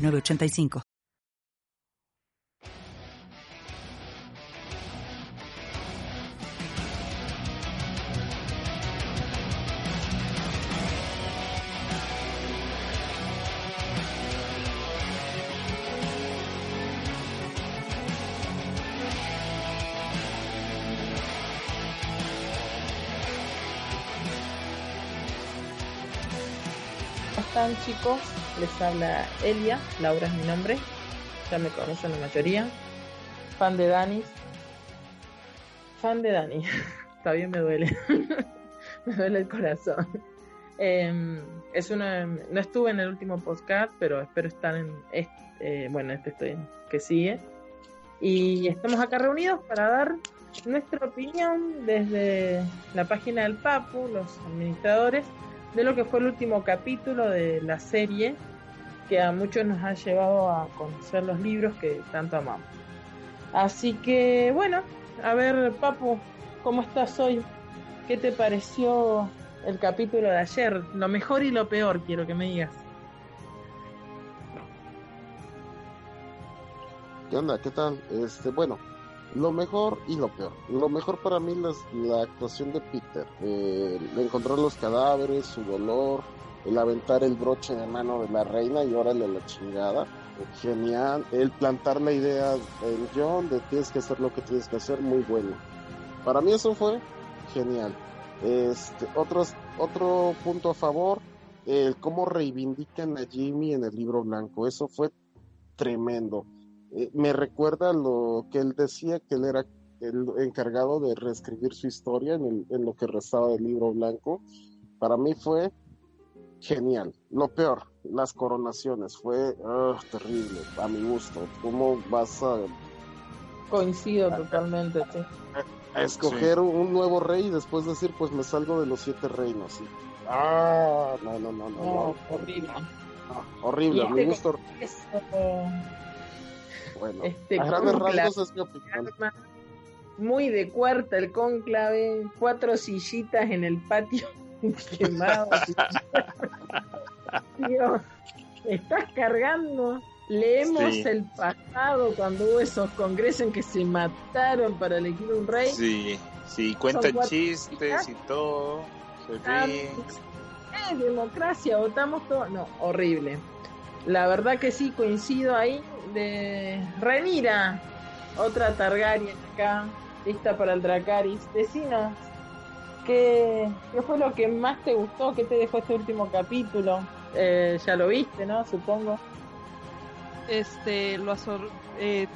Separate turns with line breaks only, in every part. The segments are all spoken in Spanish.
985.
¿Cómo están chicos? Les habla Elia, Laura es mi nombre, ya me conocen la mayoría. Fan de Dani. Fan de Dani. Todavía me duele. me duele el corazón. Eh, es una, no estuve en el último podcast, pero espero estar en este, bueno, este estoy que sigue. Y estamos acá reunidos para dar nuestra opinión desde la página del Papu, los administradores, de lo que fue el último capítulo de la serie que a muchos nos ha llevado a conocer los libros que tanto amamos. Así que bueno, a ver Papu, ¿cómo estás hoy? ¿Qué te pareció el capítulo de ayer? Lo mejor y lo peor, quiero que me digas.
¿Qué onda? ¿Qué tal? Este, bueno, lo mejor y lo peor. Lo mejor para mí es la actuación de Peter. Eh, encontrar los cadáveres, su dolor, el aventar el broche de mano de la reina y órale la chingada. Genial. El plantar la idea en John de tienes que hacer lo que tienes que hacer, muy bueno. Para mí eso fue genial. Este, otro punto a favor, el cómo reivindican a Jimmy en el libro blanco. Eso fue tremendo. Eh, me recuerda lo que él decía, que él era el encargado de reescribir su historia en, el, en lo que restaba del libro blanco. Para mí fue genial. Lo peor, las coronaciones, fue uh, terrible, a mi gusto. ¿Cómo vas a...
Coincido totalmente, sí.
A, escoger sí. un nuevo rey y después decir, pues me salgo de los siete reinos. ¿sí? Ah, no, no, no, no.
no,
no.
horrible.
No, horrible, a mi gusto.
Eso...
Bueno,
Este
a grandes rasgos es mi opinión.
Muy de cuarta el cónclave, cuatro sillitas en el patio quemado. Estás cargando. Leemos
Sí.
el pasado cuando hubo esos congresos en que se mataron para elegir un rey.
Sí, sí, cuentan chistes y todo. Se ríen.
Eh, democracia, votamos todo. No, horrible. La verdad que sí, coincido ahí. De Renira, otra Targaryen acá, lista para el Dracaris. Decinos, ¿qué, ¿qué fue lo que más te gustó? ¿Qué te dejó este último capítulo? Eh, ya lo viste, ¿no? Supongo.
este lo absor eh,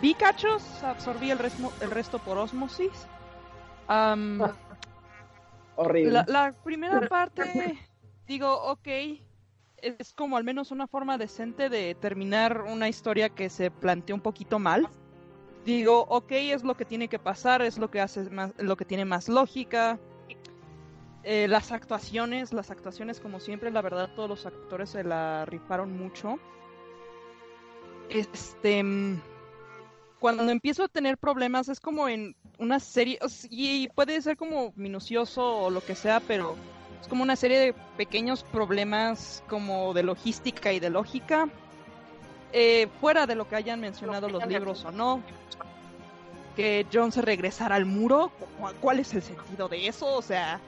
vi cachos, absorbí el resto, el resto por osmosis. Am,
Horrible.
la, la primera parte, digo, ok, es como al menos una forma decente de terminar una historia que se planteó un poquito mal. Digo, ok, es lo que tiene que pasar, es lo que hace más, lo que tiene más lógica. Eh, las actuaciones, las actuaciones como siempre, la verdad todos los actores se la rifaron mucho. Este, mm, cuando empiezo a tener problemas es como en una serie, y puede ser como minucioso o lo que sea, pero es como una serie de pequeños problemas como de logística y de lógica, eh, fuera de lo que hayan mencionado los libros o no. Que John se regresara al muro, ¿cu- ¿cuál es el sentido de eso? O sea,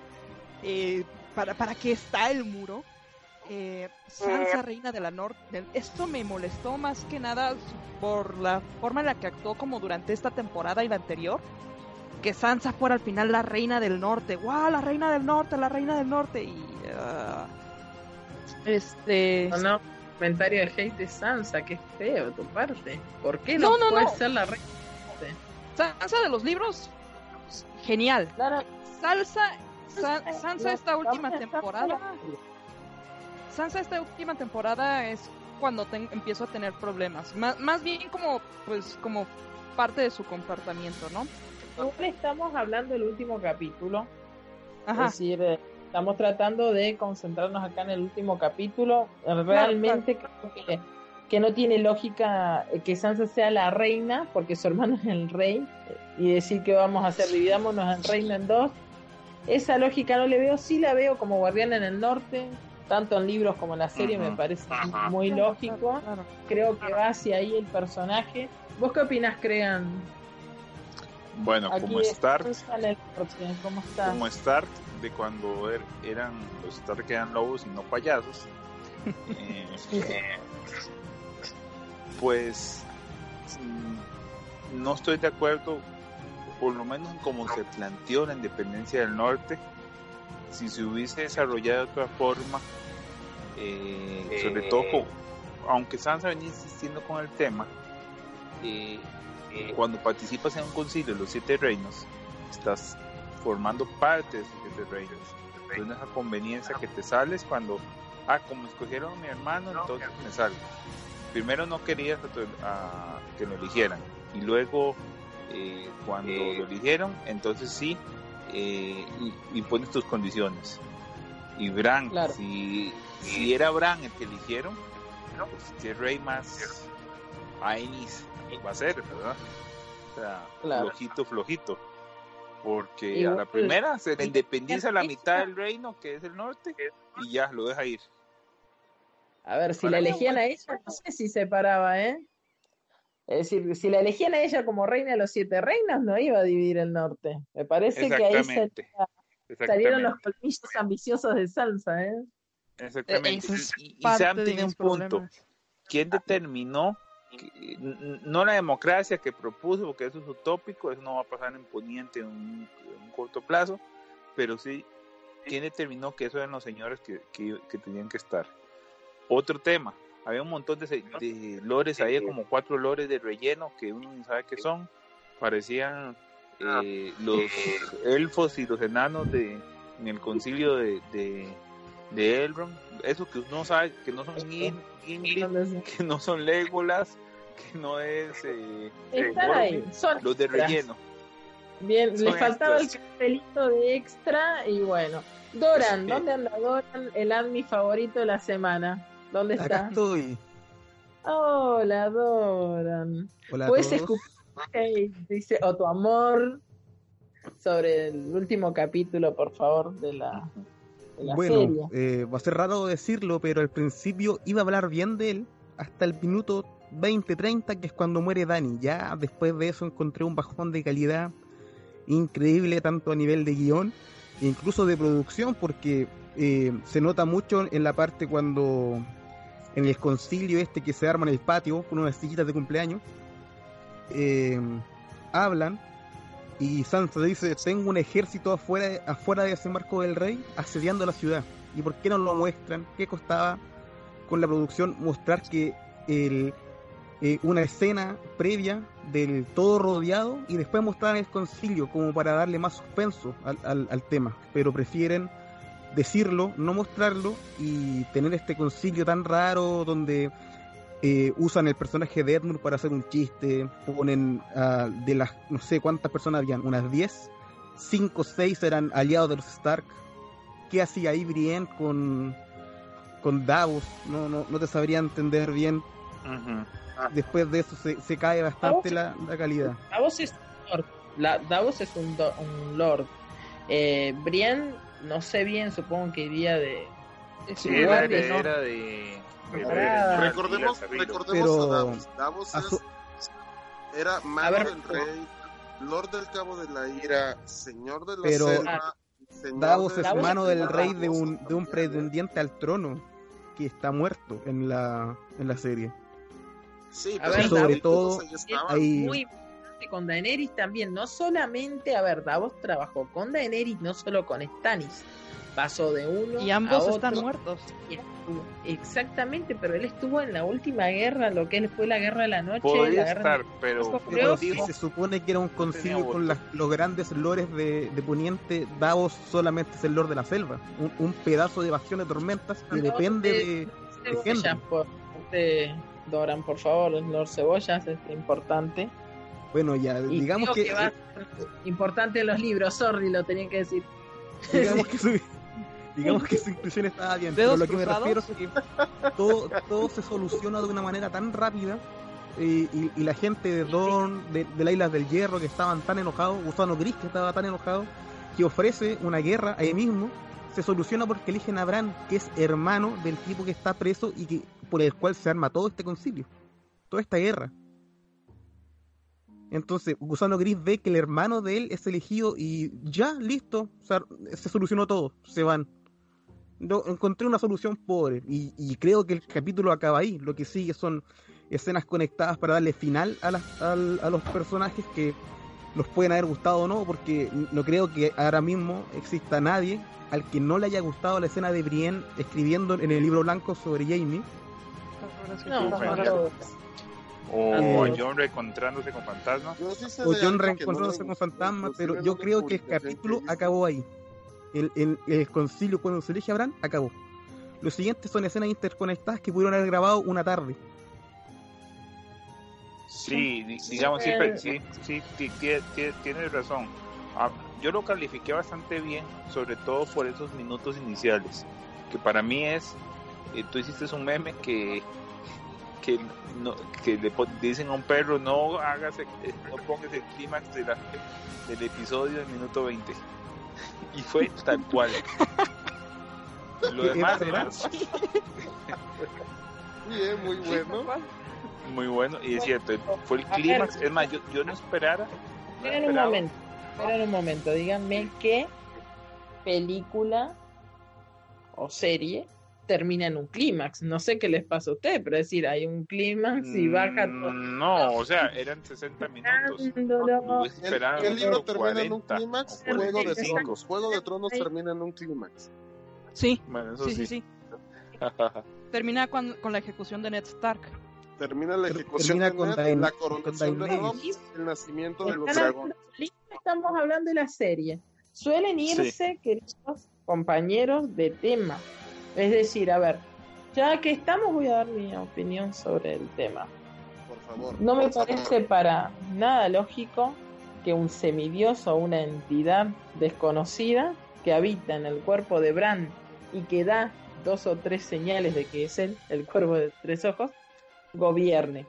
eh, ¿para, ¿para qué está el muro? Eh, Sansa, reina de la norte. Esto me molestó más que nada por la forma en la que actuó como durante esta temporada y la anterior. Que Sansa fuera al final la reina del norte. ¡Wow! La reina del norte, la reina del norte. Y. ah, este.
No, no, comentario de hate de Sansa, que feo de tu parte. ¿Por qué
No,
no,
no,
puede
no.
ser la reina?
Sansa de los libros. Genial.
Claro,
Salsa. Sansa esta última temporada. Sansa esta última temporada es cuando empiezo a tener problemas. Más, más bien como, pues, como parte de su comportamiento, ¿no?
Ahora estamos hablando del último capítulo.
Ajá.
Es decir, eh, estamos tratando de concentrarnos acá en el último capítulo. Realmente creo que, que no tiene lógica eh, que Sansa sea la reina, porque su hermano es el rey, y decir que vamos a hacer, dividámonos el reino en dos. Esa lógica no le veo, sí la veo como guardián en el norte, tanto en libros como en la serie, me parece muy lógico.
Claro.
Creo que va hacia ahí el personaje. ¿Vos qué opinas, Crean?
Bueno,
Aquí
como Stark,
en
como Stark de cuando er- eran los Stark que eran lobos y no payasos. eh, pues mm, no estoy de acuerdo, por lo menos en como se planteó la independencia del norte. Si se hubiese desarrollado de otra forma, eh, sobre todo, con- aunque Sansa venía insistiendo con el tema, eh, eh, cuando participas en un concilio de los siete reinos, estás formando parte de reinos. Entonces, esa conveniencia que te sales cuando, ah, como escogieron a mi hermano, entonces me salgo. Primero no querías a tu- a que lo eligieran, y luego, eh, cuando lo eligieron, entonces sí, eh, y, y pones tus condiciones. Y Bran,
Claro.
si, si era Bran el que eligieron, pues qué rey más Ainis va a ser, ¿verdad? O sea,
Claro.
flojito, flojito. Porque a la primera se le independiza la mitad del reino, que es el norte, y ya lo deja ir.
A ver, si
Para
la elegían a ella, no sé si se paraba, ¿eh? Es decir, si la elegían a ella como reina de los siete reinos, no iba a dividir el norte. Me parece que ahí
Exactamente.
sal- salieron los colmillos ambiciosos de Sansa, ¿eh?
Exactamente.
Es
Y, y- Sam tiene un punto. ¿Quién determinó? Que- no la democracia que propuso, porque eso es utópico, eso no va a pasar en Poniente en un, en un corto plazo, pero sí, ¿quién determinó que esos eran los señores que, que- que tenían que estar? Otro tema, había un montón de, de lores, había como cuatro lores de relleno que uno ni sabe qué son, parecían eh, los elfos y los enanos de, en el concilio de, de, de Elrond, eso que uno sabe que no son Gim- Gimli, que no son Legolas, que no es eh,
Están ahí, son
los de
extras.
relleno.
Bien, le faltaba
extras.
el cartelito de extra y bueno. Doran,
Sí.
¿dónde anda Doran? El admi favorito de la semana. ¿Dónde
Acá
está?
estoy.
Hola, Doran.
Hola
Puedes escupir hate, dice, o tu amor sobre el último capítulo, por favor, de la, la
Bueno, eh, va a ser raro decirlo, pero al principio iba a hablar bien de él hasta el minuto 20-30, que es cuando muere Dani. Ya después de eso encontré un bajón de calidad increíble, tanto a nivel de guion e incluso de producción, porque eh, se nota mucho en la parte cuando en el concilio este que se arma en el patio con unas sillitas de cumpleaños, eh, hablan y Sansa dice, tengo un ejército afuera, afuera de ese marco del rey asediando la ciudad. ¿Y por qué no lo muestran? ¿Qué costaba con la producción mostrar que el, eh, una escena previa del todo rodeado y después mostrar el concilio como para darle más suspenso al, al- al tema? Pero prefieren decirlo, no mostrarlo y tener este concilio tan raro donde eh, usan el personaje de Edmund para hacer un chiste, ponen ah, de las, no sé cuántas personas habían, unas 10, 5 o 6 eran aliados de los Stark. ¿Qué hacía ahí Brienne con, con Davos? No, no, no te sabría entender bien.
Ujú.
Después de eso se, se cae bastante la, la calidad.
Davos es un lord. La, Davos es un, do- un lord. Eh, Brienne, no sé bien, supongo que iría de...
Es
Sí, era, era,
¿no?
era de... de-
Recordemos,
de-
recordemos
Pero-
a Davos. Davos
a
es-
su-
era mano
ver,
del rey, lord del cabo de la ira, señor de la
Pero-
selva, señor
Davos
de-
es
Davos
mano
es
del rey de un, de un
¿eh?
pretendiente al trono que está muerto en la, en la serie.
Sí, pero
ver,
sobre
Davos-
todo. Ahí-
Muy importante con Daenerys también, no solamente, a ver, Davos trabajó con Daenerys, no solo con Stannis. Pasó de uno
Y
a
ambos
otro.
están muertos.
Exactamente, pero él estuvo en la última guerra, lo que él fue la guerra de la noche.
Podría
la guerra
estar, pero como
creo
Si
dijo,
se supone que era un concilio con las- los grandes lores de, de Poniente, Davos solamente es el lord de la selva, un, un pedazo de evasión de tormentas que
No,
depende
de-
de,
de. Boyan, por- Doran, por favor, Lord Cebollas, es importante.
Bueno, ya,
Y
digamos que,
va a ser importante en los libros, sorry, lo tenía que decir.
digamos que digamos que su inclusión estaba bien, pero lo que me refiero es que todo, todo se soluciona de una manera tan rápida y, y- y la gente de Dorn, de, de las Islas del Hierro, que estaban tan enojados, Gusano Gris, que estaba tan enojado, que ofrece una guerra ahí mismo, se soluciona porque eligen a Bran, que es hermano del tipo que está preso y que por el cual se arma todo este concilio, toda esta guerra. Entonces, Gusano Gris ve que el hermano de él es elegido y ya, listo, o sea, se solucionó todo, se van. No, encontré una solución pobre y, y creo que el capítulo acaba ahí. Lo que sigue son escenas conectadas para darle final a, las- a los personajes que nos pueden haber gustado o no, porque no creo que ahora mismo exista nadie al que no le haya gustado la escena de Brienne escribiendo en el libro blanco sobre Jamie.
No,
Bueno.
no, no.
O
Eh,
John reencontrándose con fantasmas.
Sí
o John
no
reencontrándose con fantasmas, pero yo creo que el capítulo acabó ahí. El, el- el concilio cuando se elige a Bran acabó. Los siguientes son escenas interconectadas que pudieron haber grabado una tarde.
Sí, di- digamos, sí, pe- sí, sí, tie- tie- tienes razón. Ah, yo lo califiqué bastante bien, sobre todo por esos minutos iniciales, que para mí es, eh, tú hiciste un meme que que no, que le dicen a un perro no hagas, el- eh, no pongas el clímax de del episodio en minuto 20 y fue tal cual. Lo
¿Es
demás era
Bien, muy bueno.
muy bueno y es cierto, fue el clímax. Es más, yo, yo no esperara. no
Esperen un momento, esperen un momento, díganme qué película o serie termina en un clímax. No sé qué les pasa a ustedes, pero es decir, hay un clímax y baja todo.
Mm, No, o sea, eran 60 minutos. Esperado
¿El, el libro termina en un
40
clímax?
o
Juego de
45.
Tronos. Juego de Tronos termina en un clímax.
Sí,
Bueno, eso
sí, sí. Termina con, con la ejecución de Ned Stark.
Termina la ejecución
termina
de
con
Ned,
Daen-
la
con
coronación de
Daenerys.
Robb, el nacimiento de los dragones.
hablando del libro, Estamos hablando de la serie. Suelen irse, queridos compañeros, de tema. Es decir, a ver, ya que estamos, voy a dar mi opinión sobre el tema.
Por favor.
No me parece para nada lógico que un semidios o una entidad desconocida que habita en el cuerpo de Bran y que da dos o tres señales de que es él, el cuervo de tres ojos, gobierne.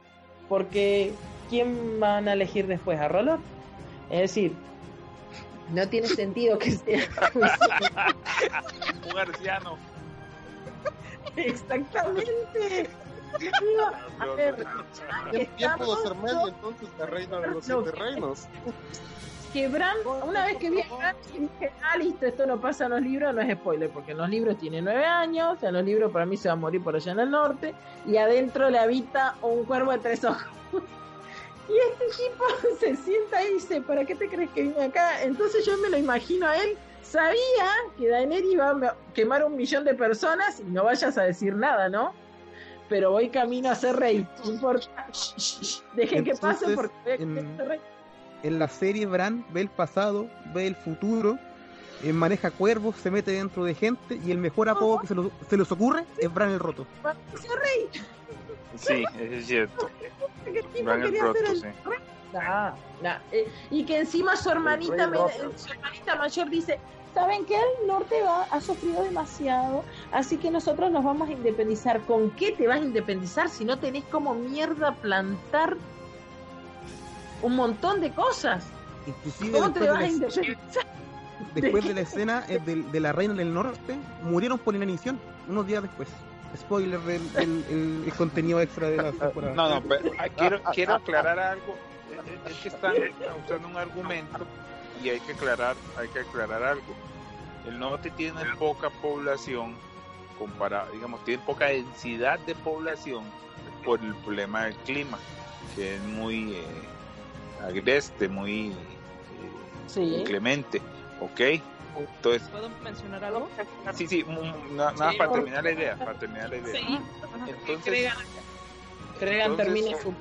Porque ¿quién van a elegir después? ¿A Rollo? Es decir, no tiene sentido que sea
Un arciano.
Exactamente. A ver,
¿Quién, pudo ser medio entonces la reina de los
No,
siete reinos?
que Bran, una vez que vi a Bran y dije, ah, listo, esto no pasa en los libros, no es spoiler, porque en los libros tiene nueve años, en los libros para mí se va a morir por allá en el norte, y adentro le habita un cuervo de tres ojos. y este tipo se sienta y dice, ¿para qué te crees que vine acá? Entonces yo me lo imagino a él, sabía que Daenerys iba a quemar un millón de personas y no vayas a decir nada, ¿no? Pero voy camino a ser rey, no importa. Dejen que pase porque voy a
en-
ser rey.
En la serie Bran ve el pasado, ve el futuro, eh, maneja cuervos, se mete dentro de gente y el mejor apodo que se, lo- se les ocurre es Bran el Roto.
Va a ser rey.
Sí, es cierto. Bran el Roto,
ser el
sí.
rey. Nah, nah, eh, y que encima su hermanita,
rey
me-
roto.
su hermanita mayor dice, ¿saben qué? El norte va, ha sufrido demasiado, así que nosotros nos vamos a independizar. ¿Con qué te vas a independizar si no tenés como mierda plantar un montón de cosas?
Inclusive
¿Cómo te
después,
vas a
de la,
independizar?
después de la escena eh, de, de la reina del norte, murieron por inanición unos días después. Spoiler del del- el, el contenido extra de la temporada.
No, no, pero ah, quiero, quiero aclarar algo. Es que están usando un argumento y hay que aclarar, hay que aclarar algo. El norte tiene poca población comparado, digamos, tiene poca densidad de población por el problema del clima, que es muy eh, agreste, muy eh,
Sí.
inclemente, ¿ok? Entonces,
¿Puedo mencionar algo?
sí, sí, na- nada
Sí,
para terminar la idea, para terminar la idea.
Sí.
Entonces,
Cregan, Cregan
entonces-
termine su...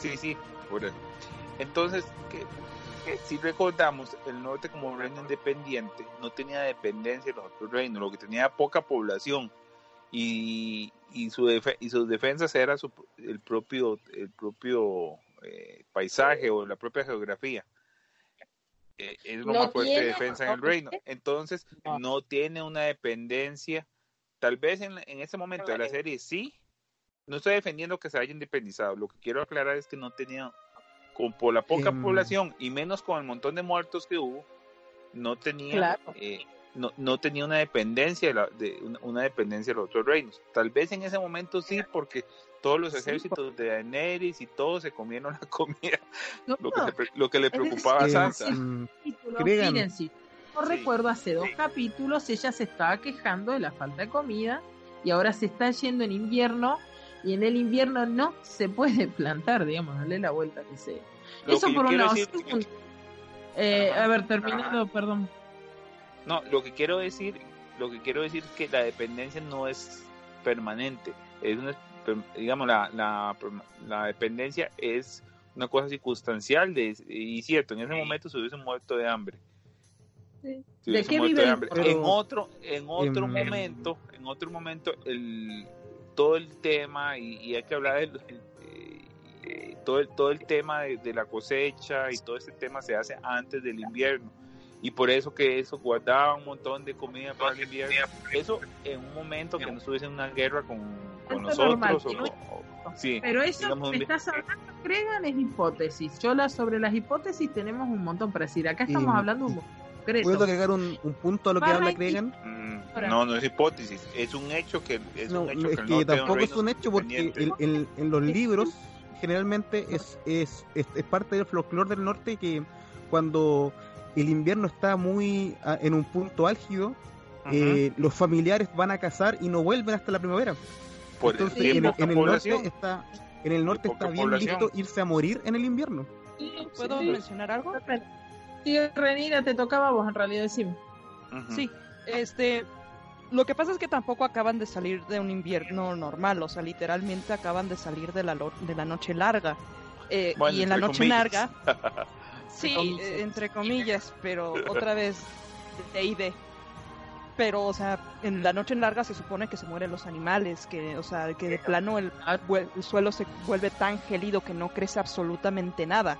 Sí, sí, por eso. Entonces, que, que si recordamos, el norte como reino independiente no tenía dependencia de los otros reinos, lo que tenía poca población. y, y, su y sus defensas era su- el propio, el propio eh, paisaje o la propia geografía. Eh, es lo
No
más fuerte de defensa en el
no
reino. Entonces,
No.
no tiene una dependencia. Tal vez en, en ese momento de la serie sí. No estoy defendiendo que se haya independizado. Lo que quiero aclarar es que no tenía, con, por la poca
Em.
población y menos con el montón de muertos que hubo, no tenía,
Claro.
eh, no, no tenía una dependencia de, la- de una, una dependencia de los otros reinos. Tal vez en ese momento sí, porque todos los
Sí,
ejércitos de Daenerys y todos se comieron la comida,
No,
lo que, se pre- lo que le
Es decir,
preocupaba a
Eh,
Sansa.
mm,
miren, si no
Sí.
recuerdo, hace dos
Sí.
capítulos ella se estaba quejando de la falta de comida y ahora se está yendo en invierno y en el invierno no se puede plantar, digamos, darle la vuelta que sea.
Lo
Eso
que
por un lado.
decir-
eh,
Ajá.
a ver, terminando, perdón.
No, lo que quiero decir, lo que quiero decir es que la dependencia no es permanente, es una, digamos la, la, la dependencia es una cosa circunstancial de, y cierto, en ese momento se hubiese muerto de hambre.
Sí. ¿De qué
muerto
vive
En otro, en otro momento, en otro momento, el todo el tema y, y hay que hablar del eh, eh, todo el todo el tema de, de la cosecha y todo ese tema se hace antes del invierno y por eso que eso guardaba un montón de comida para el invierno eso en un momento que no estuviese en una guerra con, nosotros o-
que no
o- sí
Pero eso
digamos,
que
un-
estás hablando, Cregan, es hipótesis. Yo la, sobre las hipótesis tenemos un montón para decir. Acá estamos
Y-
hablando un concreto.
¿Puedo agregar un, un punto a lo que habla. Cregan?
No no es hipótesis es un hecho que es
No,
un hecho
es
que
tampoco es un hecho porque el- el- en los libros generalmente es, es, es, es parte del folclore del norte que cuando el invierno está muy ah, en un punto álgido, eh, los familiares van a cazar y no vuelven hasta la primavera.
Por
Entonces en, en el norte está en el norte está bien
población.
listo irse a morir en el invierno.
¿Puedo
Sí.
mencionar algo?
Sí, Renira, te tocaba a vos en realidad decime.
Ujú.
Sí, este, lo que pasa es que tampoco acaban de salir de un invierno normal, o sea, literalmente acaban de salir de la, lo- de la noche larga. Eh,
Bueno,
y en la noche
comillas.
larga, sí, eh, entre comillas, pero otra vez de y de. Pero, o sea, en la noche larga se supone que se mueren los animales, que, o sea, que de plano el, suelo se vuelve tan gélido que no crece absolutamente nada.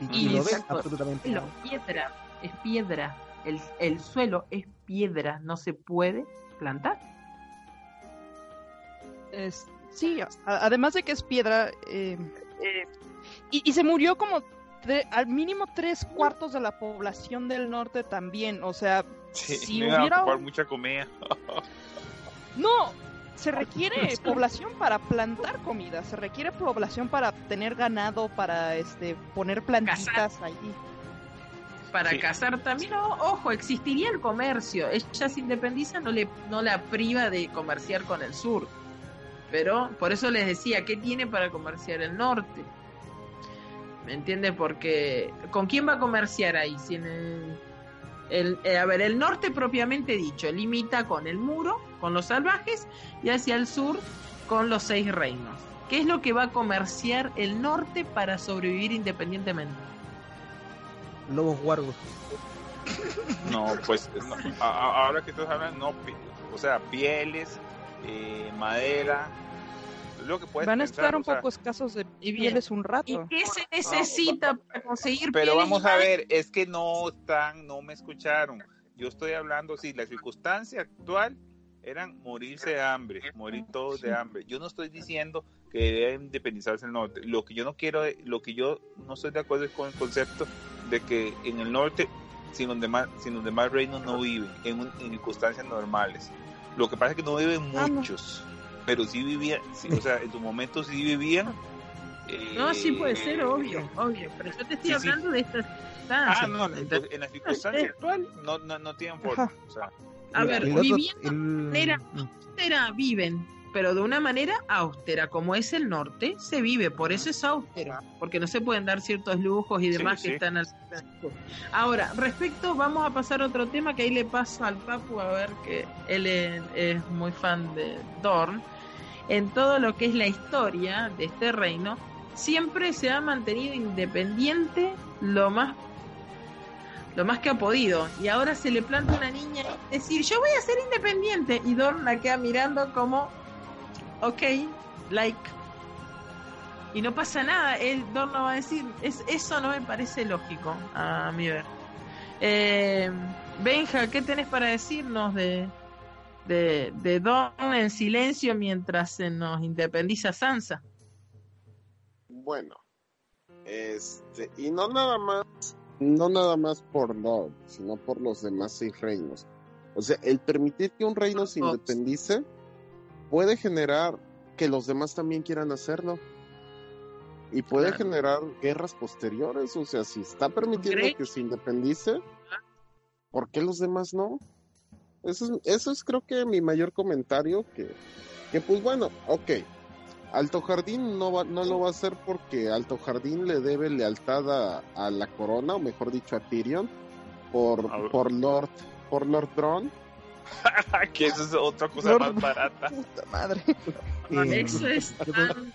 Y, ven
exacto.
absolutamente nada.
piedra, es piedra. El, el suelo es piedra, no se puede plantar.
Es- sí, a- además de que es piedra, eh, y, y se murió como tre- al mínimo tres cuartos de la población del norte también, o sea,
Sí,
si
me iba a
hubiera...
ocupar mucha comida.
No, se requiere población para plantar comida, se requiere población para tener ganado, para este poner plantitas ahí.
Para
Sí.
cazar también, ojo, existiría el comercio. Ella se independiza, no, le, no la priva de comerciar con el sur. Pero por eso les decía, ¿qué tiene para comerciar el norte? ¿Me entiendes? Porque ¿con quién va a comerciar ahí? Si en el, el- eh, a ver, el norte propiamente dicho limita con el muro, con los salvajes, y hacia el sur con los seis reinos. ¿Qué es lo que va a comerciar el norte para sobrevivir independientemente?
Lobos guargos.
No, pues no, a- a- ahora que estás hablando, no, o sea, pieles, eh, madera, es lo que puedes
Van a
pensar,
estar
o
un
sea,
poco escasos de
Y
pieles un
¿Y
rato.
qué se necesita para conseguir
Pero
pieles
vamos
y
a ver, es que no están, no me escucharon. Yo estoy hablando, sí, la circunstancia actual eran morirse de hambre, morir todos de hambre. Yo no estoy diciendo que debe independizarse el norte. Lo que yo no quiero, lo que yo no estoy de acuerdo es con el concepto de que en el norte, sin los demás, sin los demás reinos no viven en, un- en circunstancias normales. Lo que pasa es que no viven
Ah,
muchos, pero sí vivían, sí, o sea, en su momento sí vivían.
No, sí puede
eh,
ser, obvio, obvio. Pero yo te estoy
Sí, sí.
hablando de esta
Ah,
circunstancia.
no, en,
Entonces,
en la circunstancia actual no, no, no tienen forma.
Ajá.
O sea,
a ver, viviendo
el-
manera-
mm.
viven, pero de una manera austera, como es el norte, se vive, por eso es austero, porque no se pueden dar ciertos lujos y demás
sí.
que están al Ahora, respecto, vamos a pasar a otro tema que ahí le paso al Papu a ver que él es, es muy fan de Dorn. En todo lo que es la historia de este reino, siempre se ha mantenido independiente lo más lo más que ha podido. Y ahora se le planta una niña y decir, yo voy a ser independiente. Y Dorn la queda mirando como, ok, like. Y no pasa nada, él, Dorn no va a decir, es, eso no me parece lógico, a mi ver. Eh, Benja, ¿qué tenés para decirnos de, de, de Dorn en silencio mientras se nos independiza Sansa?
Bueno, este, y no nada más, no nada más por Lord, sino por los demás seis reinos. O sea, el permitir que un reino se independice puede generar que los demás también quieran hacerlo. Y puede
Claro.
generar guerras posteriores. O sea, si está permitiendo que se independice, ¿por qué los demás no? Eso es, eso es creo que mi mayor comentario, que, que pues bueno, ok. Alto Jardín no, va, no lo va a hacer porque Alto Jardín le debe lealtad a, a la corona, o mejor dicho a Tyrion, por,
A
por Lord, por Lord Bron.
que eso es otra cosa
Lord-
más barata.
Puta madre. Eh,
Eso es tan-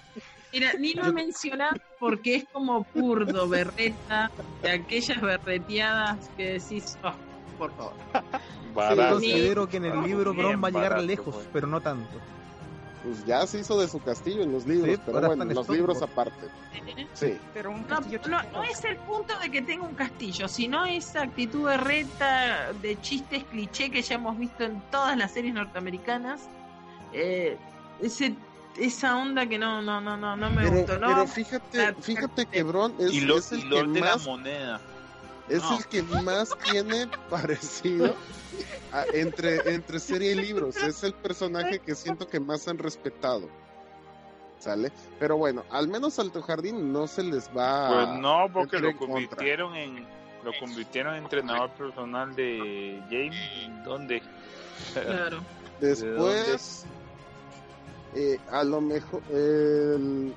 Mira, ni lo mencionado porque es como purdo, berreta, de aquellas berreteadas que decís, oh, por favor.
Sí,
Barato.
considero que en el libro Bron va a llegar
barato,
lejos,
pues.
pero no tanto.
Pues ya se hizo de su castillo en los libros,
Sí,
pero bueno, los libros aparte. Sí.
Pero un
No, no, es el punto de que tenga un castillo, sino esa actitud berreta de chistes cliché que ya hemos visto en todas las series norteamericanas. Eh, ese, esa onda que no, no, no, no, no me
Pero,
gustó. No,
pero fíjate, fíjate que Bron es,
y lo,
es el
y
que
Lord de la
más
moneda.
Es
No.
el que más tiene parecido a- entre, entre serie y libros. Es el personaje que siento que más han respetado. ¿Sale? Pero bueno, al menos Alto Jardín no se les va
Pues no, porque lo convirtieron en lo convirtieron en entrenador personal de Jamie. ¿Dónde?
claro.
Después, eh, a lo mejor, el-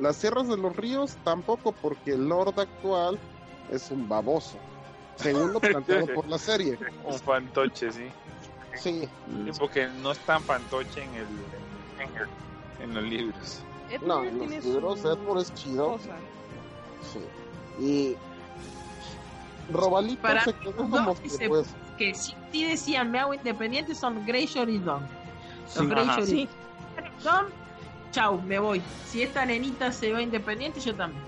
las sierras de los ríos tampoco, porque el Lord actual es un baboso. Según lo planteado por la serie.
Un fantoche, sí.
Sí,
Sí, porque no es tan fantoche en el en, el- en los libros.
No, en los libros Edward es chido.
cosa.
Sí. Y Robalito
Para
se quedó
los
como
dos
que,
se-
pues,
Que si sí decían me hago independiente son Greyjoy y Don.
Sí.
Y
Sí,
Don, chau, me voy. Si esta nenita se va independiente, yo también.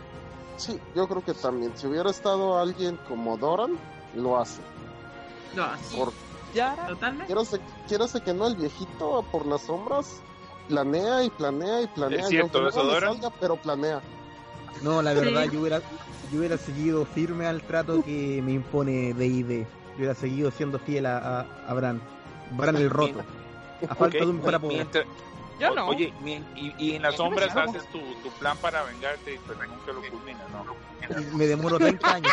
Sí, yo creo que también. Si hubiera estado alguien como Doran, lo hace.
No, así,
Por,
Yara,
totalmente.
quiero, se, quiero se que no, el viejito por las sombras planea y planea y planea.
Es
y
cierto,
aunque
eso, Doran.
salga, pero planea.
No, la verdad,
Sí.
yo hubiera, yo hubiera seguido firme al trato que me impone D&D. Yo hubiera seguido siendo fiel a, a, a Bran. Bran el roto. A falta de un para poder.
mientras-
yo
o-
no.
Oye, y, y en las sombras haces tu, tu plan para vengarte, pero nunca lo culminas, ¿no?
Me demoro 30 años.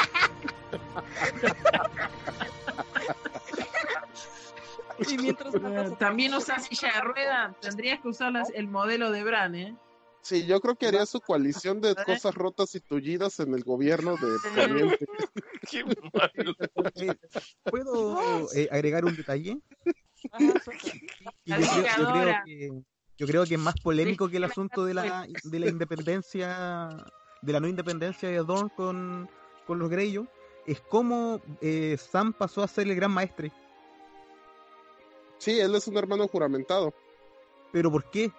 Y mientras matas a-
También usas silla de rueda, tendrías que usar las- el modelo de Bran, ¿eh?
Sí, yo creo que haría su coalición de cosas rotas y tullidas en el gobierno de.
Qué malo.
Eh, ¿Puedo eh, agregar un detalle?
Ajá.
Y yo, creo, yo creo
Calificadora.
que, yo creo que es más polémico que el asunto de la, de la independencia, de la no independencia de Dorn con, con los Greyjoy, es cómo eh, Sam pasó a ser el gran maestre.
Sí, él es un hermano juramentado.
Pero ¿por qué?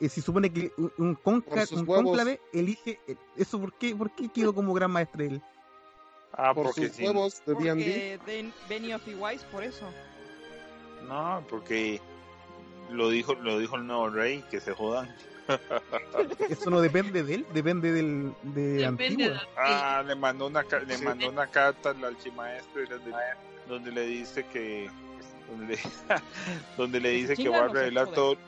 Eh, si supone que un, un, un
huevos.
cónclave elige eh, eso, ¿por qué, ¿por qué quedó como gran maestre él?
Ah,
Por
porque
sus
sí.
huevos de D&D.
Porque of the Wise, por eso.
No, porque lo dijo, lo dijo el nuevo rey, que se jodan.
Eso no depende de él, depende del, de
Depende
Antigua.
de
Ah, le mandó una le
Sí.
mandó una carta al archimaestro donde, donde le dice que donde, donde le dice que va a revelar todo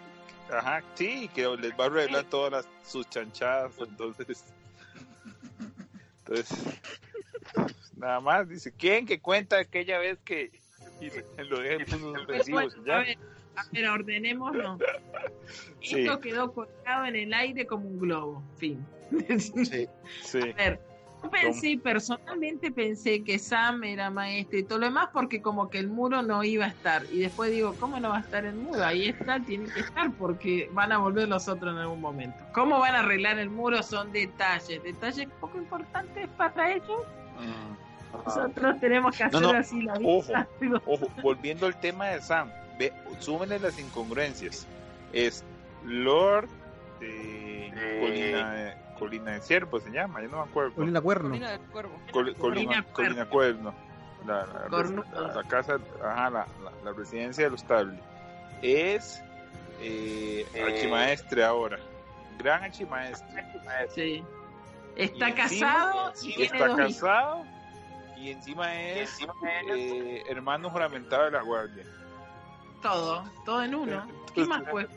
ajá sí que les va a revelar todas las, sus chanchadas entonces entonces nada más dice quién que cuenta aquella vez que y lo deja en unos recibos
bueno,
ya
a ver.
Sí.
Esto quedó colgado en el aire como un globo. Fin.
Sí.
sí
A ver, yo pensé, personalmente pensé que Sam era maestro y todo lo demás porque como que el muro no iba a estar. Y después digo, ¿cómo no va a estar el muro? Ahí está, tiene que estar porque van a volver los otros en algún momento. ¿Cómo van a arreglar el muro? Son detalles, detalles poco importantes para ellos.
Mm.
Nosotros tenemos que hacer
No, no,
así la
ojo.
vida.
Ojo, volviendo al tema de Sam, ve, súmenle las incongruencias. Es Lord de Colina, de- Colina de Ciervo, se llama, yo no me acuerdo.
Colina Cuerno.
Colina del Cuervo.
Col- Colina,
Colina
Colina Cuerno. La, la-
Cornudo.
la- la casa, ajá, la, la, la residencia de los Table. Es eh, archimaestre ahora. Gran archimaestre.
Sí. Está
Y
casado y
y
tiene
está
dos hijos.
casado y encima es eh, hermano juramentado de la guardia.
Todo, todo en uno. ¿Qué más pues?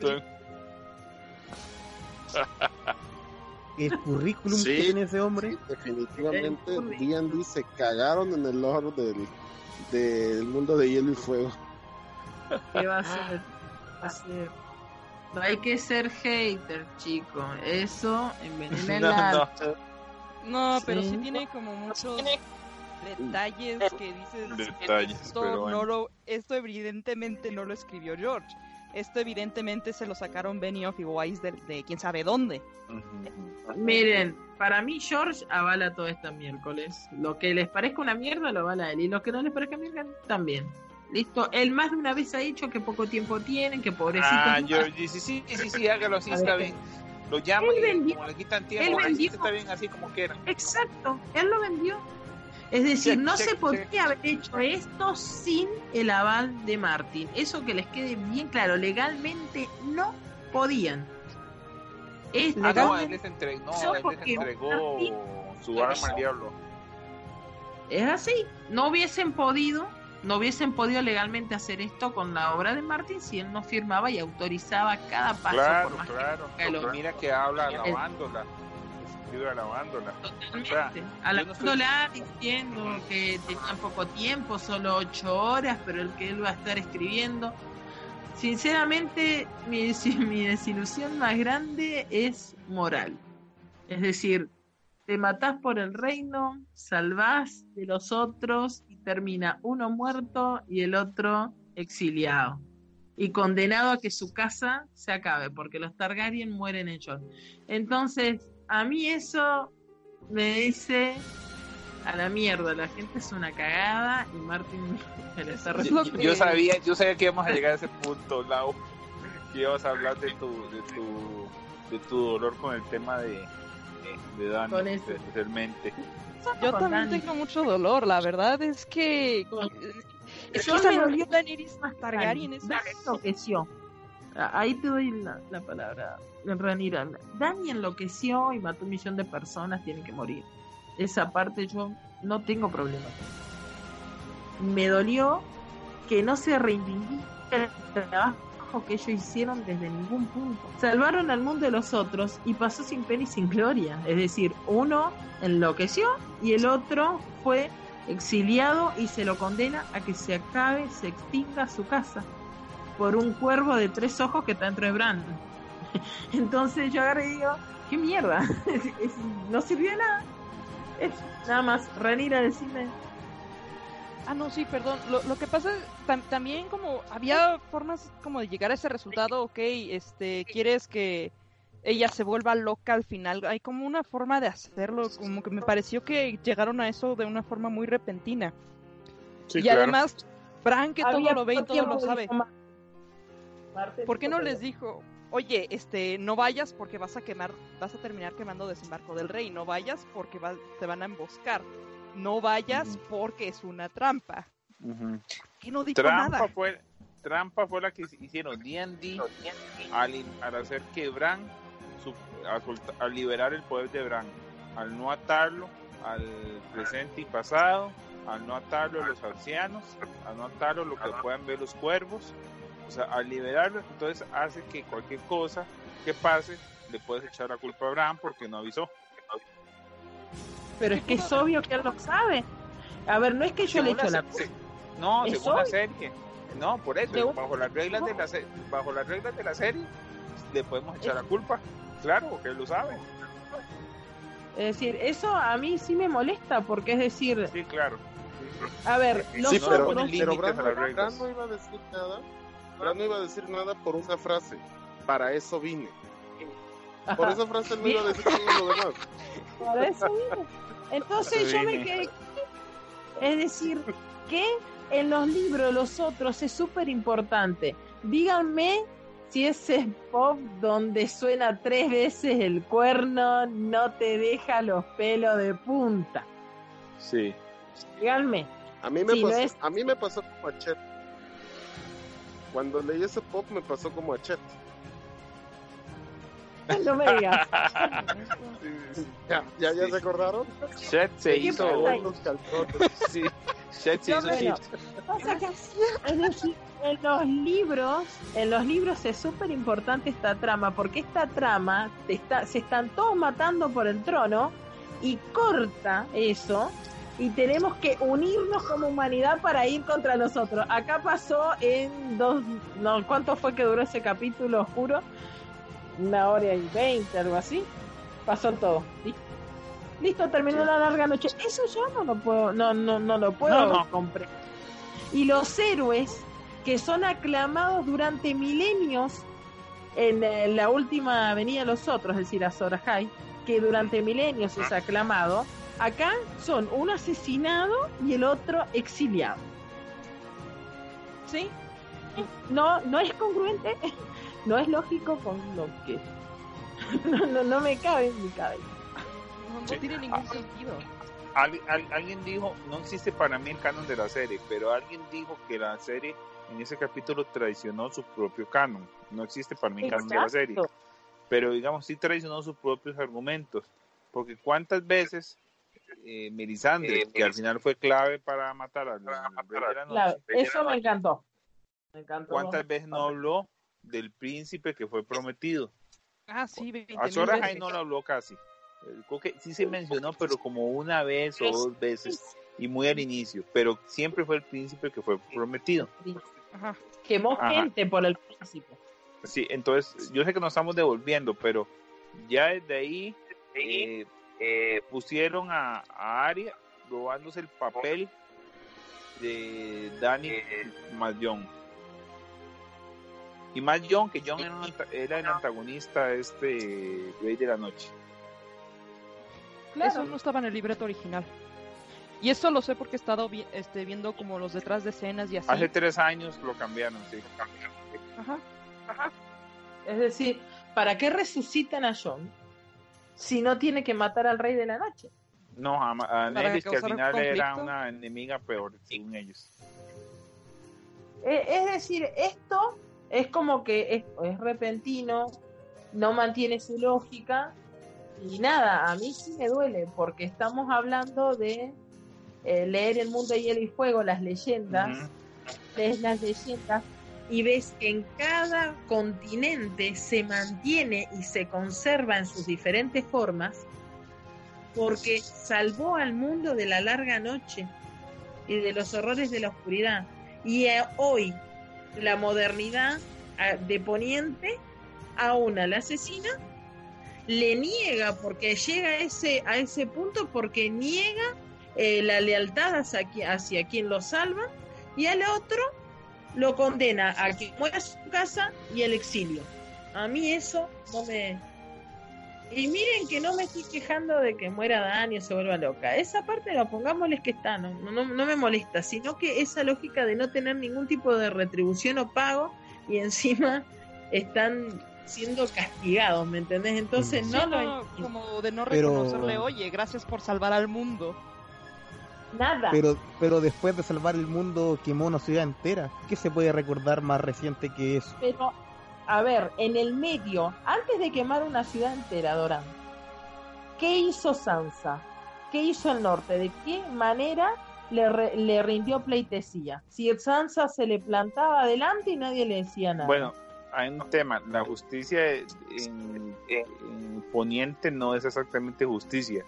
El currículum
Sí.
que tiene ese hombre.
Definitivamente
El-
D&D se cagaron en el lore del, del mundo de hielo y fuego.
¿Qué va a ser? Va a ser- No hay que ser hater, chico. Eso envenena el
No,
alma.
no.
No, pero
Sí.
sí tiene como muchos detalles que dices
Detalles,
esto
pero bueno.
no lo esto evidentemente no lo escribió George. Esto evidentemente se lo sacaron Benioff y Weiss de, de quién sabe dónde.
Miren, para mí George avala todo esta miércoles. Lo que les parezca una mierda lo avala él. Y lo que no les parezca mierda también. Listo. Él más de una vez ha dicho que poco tiempo tienen, que pobrecitos.
Ah, yo, sí, sí, sí, sí, sí, hágalo así, está bien. Lo llaman
él
y
vendió-
como le quitan
él
tiempo, así
vendió-
está bien así como quieran.
Exacto, él lo vendió. Es decir,
Check,
no
check,
se podría
check.
haber hecho esto sin el aval de Martin. Eso que les quede bien claro, legalmente no podían. Es
Ah, no, él les entregó, no, él les entregó su arma al diablo.
es así. No hubiesen podido, no hubiesen podido legalmente hacer esto con la obra de Martin si él no firmaba y autorizaba cada paso
Claro,
por más
claro.
que
Y mira que habla alabándola. Escribe alabándola.
Totalmente.
O sea,
Alabándola diciendo que tenían poco tiempo, solo ocho horas, pero el que él va a estar escribiendo. Sinceramente, mi, mi desilusión más grande es moral. Es decir, te matás por el reino, salvás de los otros y termina uno muerto y el otro exiliado. Y condenado a que su casa se acabe, porque los Targaryen mueren hechos. Entonces, a mí eso me dice a la mierda, la gente es una cagada y Martin me la está
Es
Yo, yo sabía, yo sabía que íbamos a llegar a ese punto, Lau. Que ibas a hablar de tu, de tu, de tu dolor con el tema de, de, de Dani,
Con eso.
especialmente.
Yo
Con
también
Dani.
tengo mucho dolor, la verdad es que es que
Yo
esa
me dolió
es Daenerys Targaryen, es
Dani enloqueció. Ah, Ahí te doy la, la palabra, Ranira. Dani enloqueció y mató un millón de personas, tiene que morir. Esa parte yo no tengo problema. Me dolió que no se reivindique el trabajo que ellos hicieron desde ningún punto. Salvaron al mundo de los otros y pasó sin pena y sin gloria. Es decir, uno enloqueció y el otro fue exiliado y se lo condena a que se acabe, se extinga su casa por un cuervo de tres ojos que está dentro de Bran. Entonces yo agarré y digo, ¿qué mierda? Es- es- no sirvió de nada. Es nada más, Ranira, decime.
Ah, no, sí, perdón. Lo, lo que pasa tam- también como había formas como de llegar a ese resultado, ok, este, quieres que ella se vuelva loca al final. Hay como una forma de hacerlo, como que me pareció que llegaron a eso de una forma muy repentina.
Sí,
y además, Bran que todo lo ve y todo lo sabe.
Mar- Martín,
¿Por qué no les dijo, oye, este, no vayas porque vas a quemar, vas a terminar quemando desembarco del rey, no vayas porque va- te van a emboscar, no vayas porque es una trampa?
Ujú.
Y no dijo
Trampa
nada.
fue, trampa fue la que hicieron D&D al, al hacer que Bran, su- a, solta- a liberar el poder de Bran, al no atarlo al presente y pasado, al no atarlo a los ancianos, al no atarlo a lo que puedan ver los cuervos, o sea, al liberarlo, entonces hace que cualquier cosa que pase le puedes echar la culpa a Bran porque no avisó.
Pero es que es obvio que él lo sabe. A ver, no es que yo le echo la
se- No,
Es
según la
obvio.
serie. No, por eso,
Según-
bajo las reglas de la se- bajo las reglas de la serie le podemos echar la culpa. Claro, porque él lo sabe.
Es decir, eso a mí sí me molesta, porque es decir,
Sí, claro.
a ver, los
Sí,
no
pero,
otros,
pero
límites
Bran,
a las
Bran
reglas.
no iba a decir nada. No iba a decir nada por una frase. Para eso vine. Por esa frase él no iba a decir todo lo demás.
por eso mismo. Entonces yo me
vine.
quedé, Es decir, que en los libros los otros es súper importante. Díganme si ese pop donde suena tres veces el cuerno no te deja los pelos de punta.
Sí.
Díganme.
A mí me,
no
pasó,
es-
a mí me pasó como a Chet. Cuando leí ese pop me pasó como a Chet.
No me digas.
¿Ya, ya, ya
Sí.
se acordaron?
Chet se
¿Qué
hizo.
Los calzones.
Sí. Chet se
No,
hizo
bueno,
shit.
pasa que en los libros, en los libros es súper importante esta trama, porque esta trama te está, se están todos matando por el trono y corta eso y tenemos que unirnos como humanidad para ir contra los otros. Acá pasó en dos, no, ¿cuánto fue que duró ese capítulo oscuro? Una hora y veinte, algo así. Pasó todo. Listo, Listo, terminó la larga noche. Eso yo no lo puedo, no, no, no lo puedo
No, no.
comprender. Y los héroes que son aclamados durante milenios en eh, la última Avenida de los Otros, es decir, Azor Ahai, que durante milenios es aclamado, acá son uno asesinado y el otro exiliado. ¿Sí? No, no es congruente, no es lógico con lo que... No, no, no me cabe en mi cabeza.
No, no
Sí.
tiene ningún sentido.
Al- al- alguien dijo, no existe para mí el canon de la serie, pero alguien dijo que la serie en ese capítulo traicionó su propio canon. No existe para mí el canon de la serie. Pero digamos, sí traicionó sus propios argumentos. Porque cuántas veces eh, Melisandre, que al final fue clave para matar de la noche,
Claro, eso me encantó. Me encantó.
¿cuántas veces no habló del príncipe que fue prometido?
Ah, sí, 20
A Sora. High no lo habló casi. Eh, Creo que sí se mencionó, pero como una vez o dos veces y muy al inicio. Pero siempre fue el príncipe que fue prometido.
Ajá.
Quemó
Ajá.
gente por el príncipe.
Sí, entonces yo sé que nos estamos devolviendo, pero ya desde ahí eh, eh, pusieron a, a Arya robándose el papel de Danny más John. Y más John, que John era, un anta- era el antagonista de este Rey de la Noche.
Eso no estaba en el libreto original. Y eso lo sé porque he estado vi- este, viendo como los detrás de escenas y así.
Hace tres años lo cambiaron, sí.
Ajá.
Es decir, ¿para qué resucitan a John si no tiene que matar al rey de la noche?
No, a, a Neris, que al final era una enemiga peor, según ellos.
Eh, es decir, esto es como que es, es repentino, no mantiene su lógica y nada, a mí sí me duele porque estamos hablando de eh, leer el mundo de hielo y fuego, las leyendas, lees las leyendas y ves que en cada continente se mantiene y se conserva en sus diferentes formas porque salvó al mundo de la larga noche y de los horrores de la oscuridad. Y eh, hoy la modernidad ah, de Poniente a una la asesina le niega porque llega a ese a ese punto porque niega eh, la lealtad hacia, hacia quien lo salva y al otro lo condena a que muera su casa y el exilio. A mí eso no me... Y miren que no me estoy quejando de que muera Dani o se vuelva loca. Esa parte no, pongámosles que está, no, no, no me molesta, sino que esa lógica de no tener ningún tipo de retribución o pago y encima están siendo castigados, ¿me entendés? Entonces
Sí,
no lo
no,
entiendo.
como de no
Pero-
reconocerle, oye, gracias por salvar al mundo.
Nada.
Pero, pero después de salvar el mundo quemó una ciudad entera. ¿Qué se puede recordar más reciente que eso?
Pero, a ver, en el medio, antes de quemar una ciudad entera, Doran, ¿qué hizo Sansa? ¿Qué hizo el norte? ¿De qué manera le, re- le rindió pleitesía? Si Sansa se le plantaba adelante y nadie le decía nada.
Bueno, hay un tema, la justicia en, en Poniente no es exactamente justicia.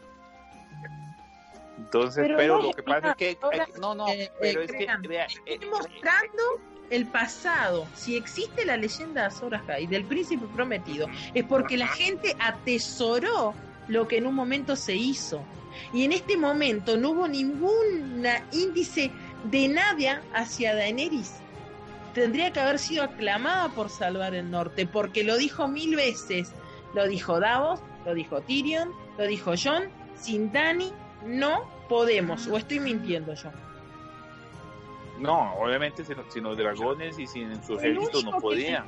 Entonces,
Pero
pero,
no
lo que pasa es que,
ahora,
no, no,
eh,
pero
eh,
es que vea, eh,
mostrando el pasado. Si existe la leyenda de Azor Ahai del príncipe prometido, es porque la gente atesoró lo que en un momento se hizo. Y en este momento no hubo ningún índice de nadie hacia Daenerys. Tendría que haber sido aclamada por salvar el norte, porque lo dijo mil veces. Lo dijo Davos, lo dijo Tyrion, lo dijo John. Sin Dani no podemos, o estoy mintiendo yo.
No, obviamente sin, los dragones y sin su
El
ejército
único
no
que
podían.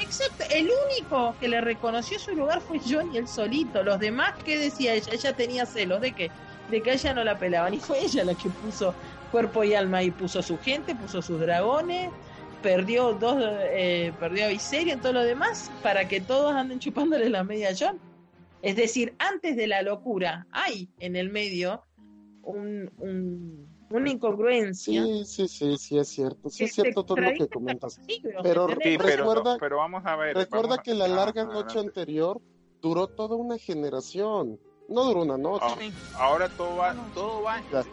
Exacto, el único que le reconoció su lugar fue John y él solito. Los demás, ¿qué decía ella? Ella tenía celos de que, de que a ella no la pelaban. Y fue ella la que puso cuerpo y alma y puso a su gente, puso a sus dragones, perdió dos, eh, perdió a Viseria y todo lo demás para que todos anden chupándole la media a John. Es decir, antes de la locura hay en el medio un, un- una incongruencia.
Sí, sí, sí, sí, es cierto. Sí, es
que
cierto todo lo que comentas. Pero-
¿me
Sí, pero,
recuerda-
pero vamos a ver.
Recuerda
a-
que la
ah,
larga
adelante.
noche anterior duró toda una generación. No duró una noche.
Ah, ahora todo va, todo va.
Ya.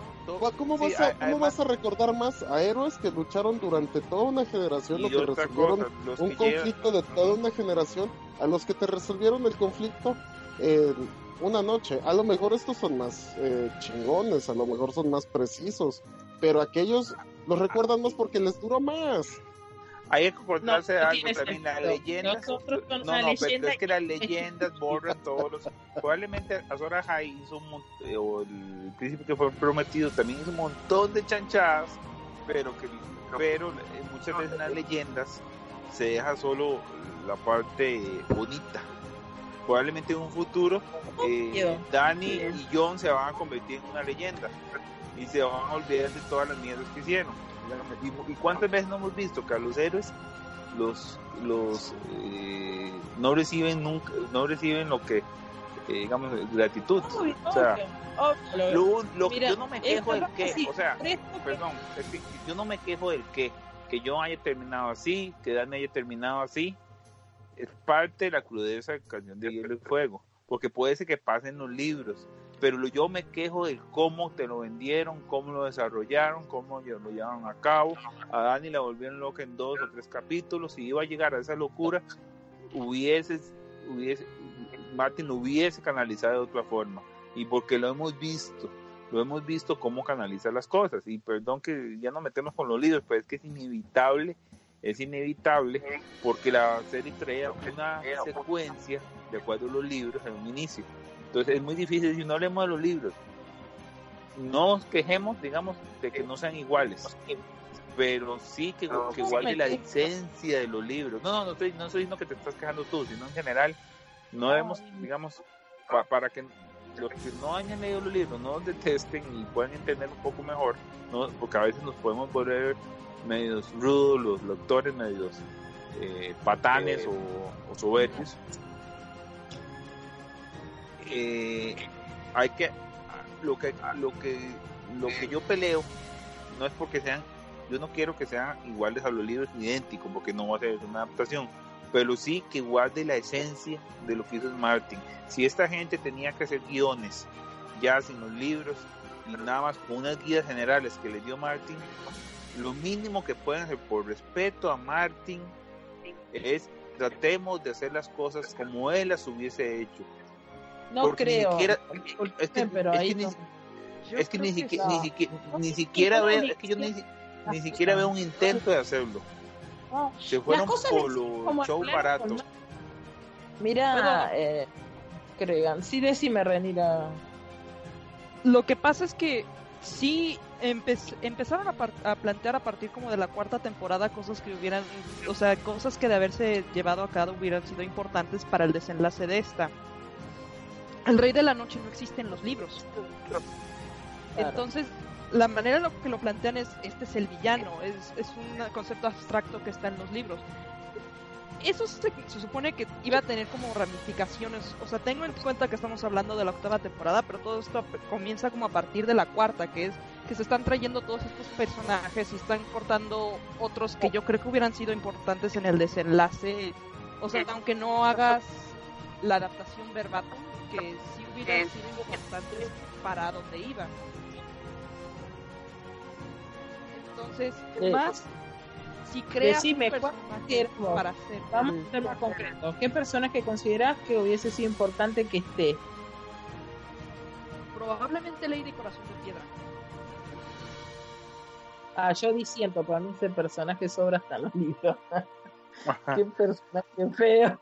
¿Cómo,
sí,
vas, a,
a-
cómo
además-
vas a recordar más a héroes que lucharon durante toda una generación o que resolvieron
cosa,
un
que llegan-
conflicto de toda una generación a los que te resolvieron el conflicto en una noche? A lo mejor estos son más eh, chingones, a lo mejor son más precisos, pero aquellos los recuerdan más porque les duró más.
Hay que acordarse de
No,
algo también, las leyendas. No, no, pero
leyenda
es que las leyendas borran todos los. Probablemente Azor Ahai hizo un mon- eh, o el príncipe que fue prometido también hizo un montón de chanchadas, pero que pero eh, muchas veces en las leyendas se deja solo la parte bonita. Probablemente en un futuro eh. Dani
Sí.
y John se van a convertir en una leyenda y se van a olvidar de todas las mierdas que hicieron. ¿Y, cuántas veces no hemos visto que a los héroes los los eh, no reciben nunca no reciben lo que eh, digamos gratitud
Obvio,
o sea,
obvio,
lo,
obvio.
lo-
Mira,
yo no me quejo del
así.
o sea
que-
perdón es que yo no me quejo del qué que yo haya terminado así que Dan haya terminado así es parte de la crudeza de Canción de Hielo y Fuego porque puede ser que pasen los libros pero yo me quejo del cómo te lo vendieron, cómo lo desarrollaron, cómo lo llevaron a cabo. A Dani la volvieron loca en dos o tres capítulos y iba a llegar a esa locura, hubiese, hubiese, Martin hubiese canalizado de otra forma. Y porque lo hemos visto, lo hemos visto cómo canaliza las cosas. Y perdón que ya no metemos con los libros, pero es que es inevitable, es inevitable, porque la serie traía una secuencia de acuerdo a los libros en un inicio. Entonces es muy difícil si no leemos de los libros. No nos quejemos, digamos, de que no sean iguales, pero sí que, que guarde la esencia de los libros. No, no, no estoy, no estoy diciendo que te estás quejando tú, sino en general, no debemos, digamos, pa- para que los que no hayan leído los libros no los detesten y puedan entender un poco mejor, ¿no? porque a veces nos podemos volver medios rudos, los lectores medios eh, patanes o, o soberbios. Eh, hay que lo que lo que lo que yo peleo no es porque sean yo no quiero que sean iguales a los libros idénticos porque no va a ser una adaptación pero sí que guarde la esencia de lo que hizo Martin. Si esta gente tenía que hacer guiones ya sin los libros y nada más con unas guías generales que le dio Martin lo mínimo que pueden hacer por respeto a Martin es tratemos de hacer las cosas como él las hubiese hecho
no
porque ni
creo.
siquiera-
Disculpen,
es que-
pero
es
ahí
que ni-
no. Yo
es que ni siquiera,
no.
ni siquiera, ni siquiera veo, es que yo ni, ni siquiera veo un intento de hacerlo.
No.
Se fueron por los
pleno
baratos.
Mira, eh, Cregan, sí decime Renira.
Lo que pasa es que sí empe- empezaron a, plantear a partir como de la cuarta temporada cosas que hubieran, o sea, cosas que de haberse llevado a cabo hubieran sido importantes para el desenlace de esta. El Rey de la Noche no existe en los libros. Entonces, la manera en la que lo plantean es, este es el villano, es, es un concepto abstracto que está en los libros. Eso se, se supone que iba a tener como ramificaciones, o sea, tengo en cuenta que estamos hablando de la octava temporada, pero todo esto comienza como a partir de la cuarta, que es que se están trayendo todos estos personajes y están cortando otros que yo creo que hubieran sido importantes en el desenlace. O sea, aunque no hagas la adaptación verbatim, que sí hubieran sido importantes para donde iba. Entonces,
Eh,
más si creas
decime, ¿cuál
personaje para hacer
Vamos a ser más concretos. ¿Qué personaje considerás que hubiese sido importante que esté?
probablemente Lady Corazón de Piedra.
Ah, yo diciendo, para mí ese personaje sobra hasta los libros. Qué personaje feo.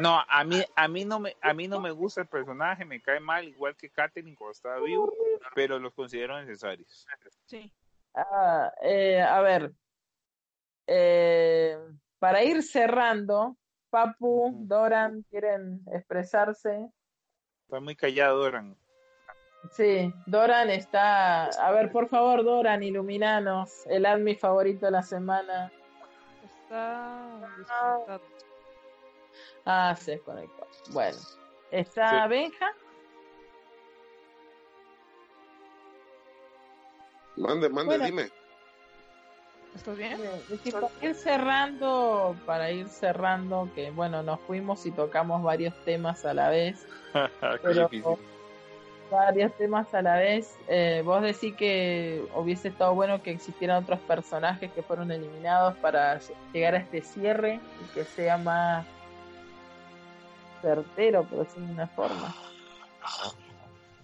No, a mí, a mí no me, a mí no me gusta el personaje, me cae mal, igual que Katherine cuando estaba vivo, pero los considero necesarios.
Sí.
Ah, eh, a ver, eh, para ir cerrando, Papu. Doran, ¿quieren expresarse?
Está muy callado, Doran.
Sí, Doran está... A ver, por favor, Doran, iluminanos. El admi favorito de la semana.
Está desconectado.
Ah, se desconectó. Bueno, está
Sí.
Benja.
Mande, mande,
Bueno.
dime.
¿Estás bien?
Y si para ir cerrando, para ir cerrando, que bueno, nos fuimos y tocamos varios temas a la vez.
Qué
Pero- varios temas a la vez. Eh, vos decís que hubiese estado bueno que existieran otros personajes que fueron eliminados para llegar a este cierre y que sea más certero, por decirlo de una forma.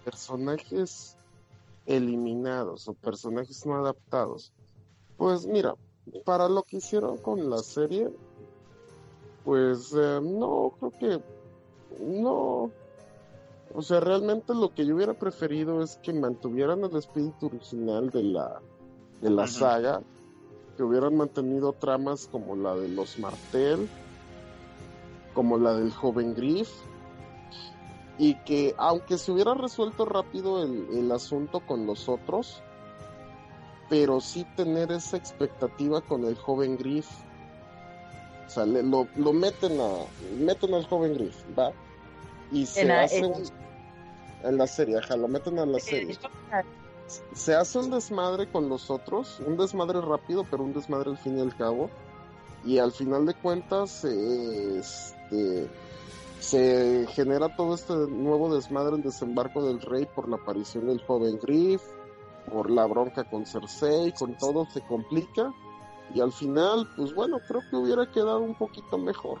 Personajes eliminados o personajes no adaptados. Pues mira, para lo que hicieron con la serie, pues eh, no, creo que no. O sea, realmente lo que yo hubiera preferido es que mantuvieran el espíritu original de la, de la saga, que hubieran mantenido tramas como la de los Martel, como la del joven Griff, y que aunque se hubiera resuelto rápido el, el asunto con los otros, pero sí tener esa expectativa con el joven Griff. O sea, le- lo, lo meten a meten al joven Griff, ¿va? Y se
En
hace
en-
un- en la serie, ajá, lo meten a la serie. Se hace un desmadre con los otros, un desmadre rápido, pero un desmadre al fin y al cabo. Y al final de cuentas, eh, este, se genera todo este nuevo desmadre en Desembarco del Rey por la aparición del joven Griff, por la bronca con Cersei, con todo se complica. Y al final, pues bueno, creo que hubiera quedado un poquito mejor.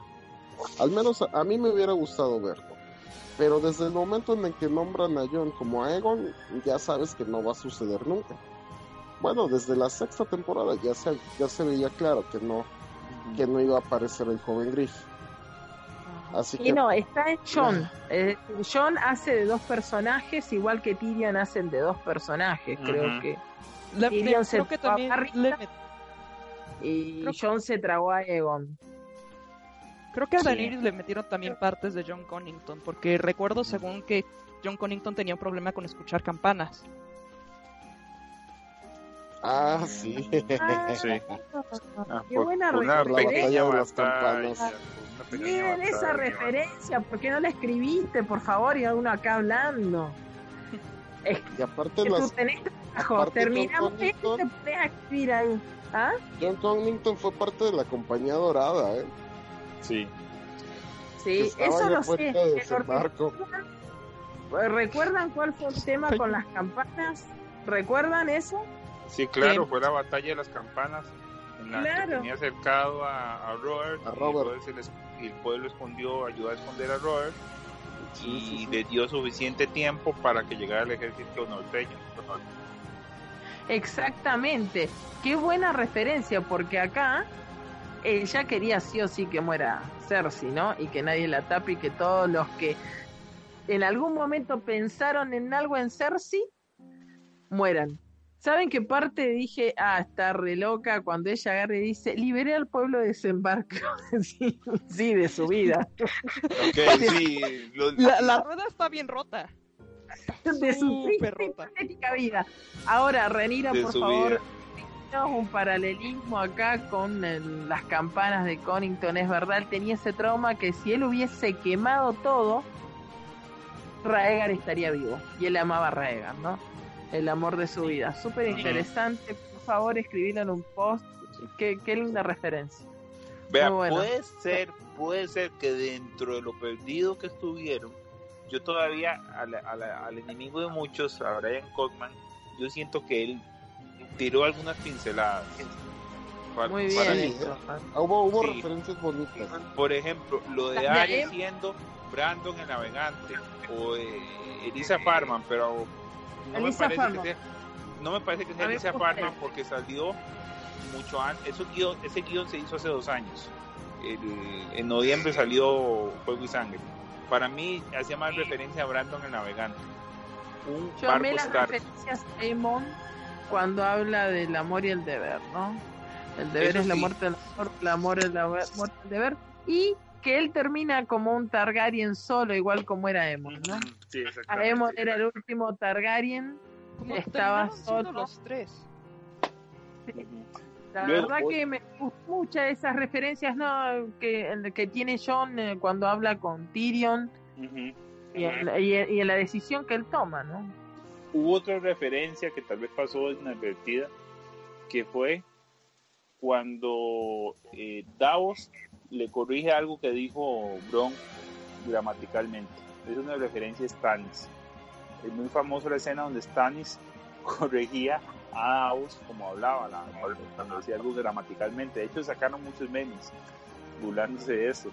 Al menos a, mí me hubiera gustado verlo. Pero desde el momento en el que nombran a John como a Egon, ya sabes que no va a suceder nunca. Bueno, desde la sexta temporada ya se, ya se veía claro que no, que no iba a aparecer el joven Griff. Así
Y
que
no, está en John. Eh, John hace de dos personajes, igual que Tyrion hacen de dos personajes, creo que.
Le-
Tyrion
le-
se
creo que
a
también met-
Y
Creo-
John se tragó a Egon.
creo que a
Sí.
Daenerys le metieron también partes de John Connington, porque recuerdo según que John Connington tenía un problema con escuchar campanas.
Ah, sí.
Ah,
Sí. Ah,
Qué buena
una
referencia.
batalla
batalla, una
Miren esa referencia, ¿por qué no la escribiste, por favor? Y a uno acá hablando. Es
Y aparte
que tú
las,
tenés trabajo,
aparte
terminamos
John
esto y te
Connington-
pones a escribir ahí. ¿Ah?
John Connington fue parte de la compañía dorada, ¿eh?
Sí.
Sí, eso lo sé.
fuera de
pero
desembarco.
¿recuerdan- ¿Recuerdan cuál fue el tema con las campanas? ¿Recuerdan eso?
Sí, claro, fue la batalla de las campanas en la
Claro.
que tenía cercado a, a Robert,
A
y
Robert.
Se les- y el pueblo escondió, ayudó a esconder a Robert
Sí,
y
sí, sí.
le dio suficiente tiempo para que llegara el ejército norteño.
Exactamente. Qué buena referencia, porque acá ella quería sí o sí que muera Cersei, ¿no? Y que nadie la tape y que todos los que en algún momento pensaron en algo en Cersei mueran. ¿Saben qué parte dije? Ah, está re loca cuando ella agarra y dice, liberé al pueblo de desembarco. sí, sí, de su vida.
Ok, sí, lo-
La, la rueda está bien rota.
de su patética vida. Ahora, Renira,
De
por favor, un paralelismo acá con el- las campanas de Connington. Es verdad, él tenía ese trauma que si él hubiese quemado todo, Raegar estaría vivo. Y él amaba a Raegar, ¿no? El amor de su vida. Súper interesante. Por favor, escribirlo en un post. Qué, qué linda referencia.
Vea,
bueno.
puede ser, puede ser que dentro de lo perdido que estuvieron, yo todavía al, al- al enemigo de muchos, a Brian Cogman, yo siento que él tiró algunas pinceladas. Pa-
Muy
para-
bien.
sí,
eso.
Ah, Hubo, hubo
Sí.
referencias bonitas.
Por ejemplo, lo de Arya siendo Brandon el navegante o eh, Elisa Farman, pero no me parece que sea, no me parece que sea Elisa
me
Farman porque salió mucho antes. Eso guion, ese guion se hizo hace dos años. el- en noviembre salió Fuego y Sangre. Para mí hacía más referencia a Brandon el Navegante. Un
Yo
barco
amé las
Star.
referencias a Aemon cuando habla del amor y el deber, ¿no? El deber
Eso
es la muerte del amor, el amor es la muerte del deber. Y que él termina como un Targaryen solo, igual como era Aemon, ¿no?
Sí, exactamente.
Aemon era el último Targaryen.
Como
Estaba solo.
los tres.
La
Luego,
verdad que me gustan muchas esas referencias, ¿no? Que, que tiene John eh, cuando habla con Tyrion
Ujú.
y en, y en- y en la decisión que él toma, ¿no?
Hubo otra referencia que tal vez pasó inadvertida, que fue cuando eh, Davos le corrige algo que dijo Bron gramaticalmente. Es una referencia a Stannis. Es muy famosa la escena donde Stannis corregía a Davos como hablaba, la- cuando decía algo gramaticalmente. De hecho, sacaron muchos memes burlándose de eso.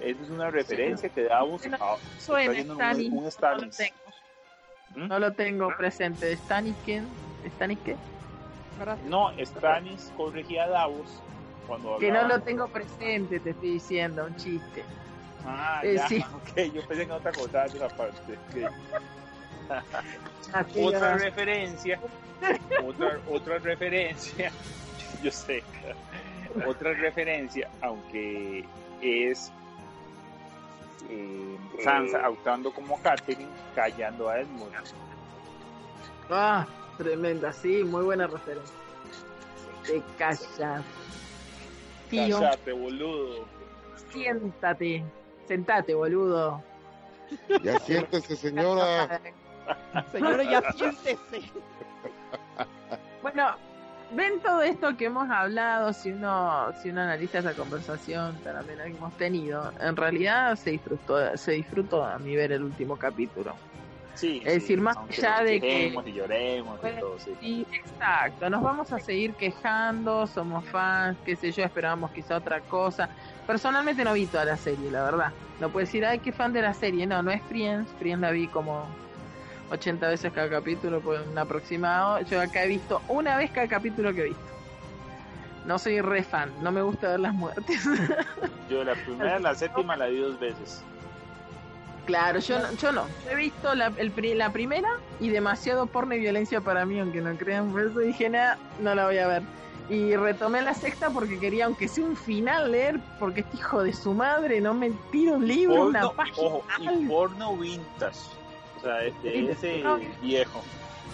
Esa es una referencia que Davos
Bueno,
ah,
Eso
está un,
Stannis
un
no lo
Stannis.
tengo.
¿Mm?
No lo tengo presente. ¿Stannis quién? ¿Stannis qué?
No, Stannis corregía a Davos cuando
Que no lo tengo presente, te estoy diciendo, un chiste.
Ah,
Eh,
ya,
sí.
ok, yo pensé que no te acordabas de esa parte. ok.
Así
Otra referencia, otra, otra referencia, yo sé, otra referencia, aunque es eh, Sansa actuando como Catherine, callando a Edmund.
Ah, tremenda, sí, muy buena referencia. Te callas. Tío,
Cállate, boludo.
siéntate. Sentate, boludo.
Ya siéntese, señora.
Señora, ya siéntese.
Bueno, ven todo esto que hemos hablado, si uno, si uno analiza esa conversación tan amena que hemos tenido, en realidad se disfrutó, se disfrutó a mí ver el último capítulo.
Sí,
Es decir, más allá de que-
y lloremos y
Bueno,
todo, sí.
Sí, exacto, nos vamos a seguir quejando, somos fans, qué sé yo, esperábamos quizá otra cosa. Personalmente no vi toda la serie, la verdad. No puedo decir, ay, qué fan de la serie. No, no es Friends, Friends la vi como 80 veces cada capítulo, por un aproximado. Yo acá he visto una vez cada capítulo que he visto. No soy re fan, no me gusta ver las muertes.
Yo la primera, la séptima la vi dos veces.
Claro, yo no, yo no. He visto la, el pri- la primera y demasiado porno y violencia para mí, aunque no crean. Por eso dije, nada, no la voy a ver. Y retomé la sexta porque quería, aunque sea un final, leer, porque este hijo de su madre no me tira un libro, una página.
ojo, y porno vintage. O sea,
Sí,
ese
no.
viejo.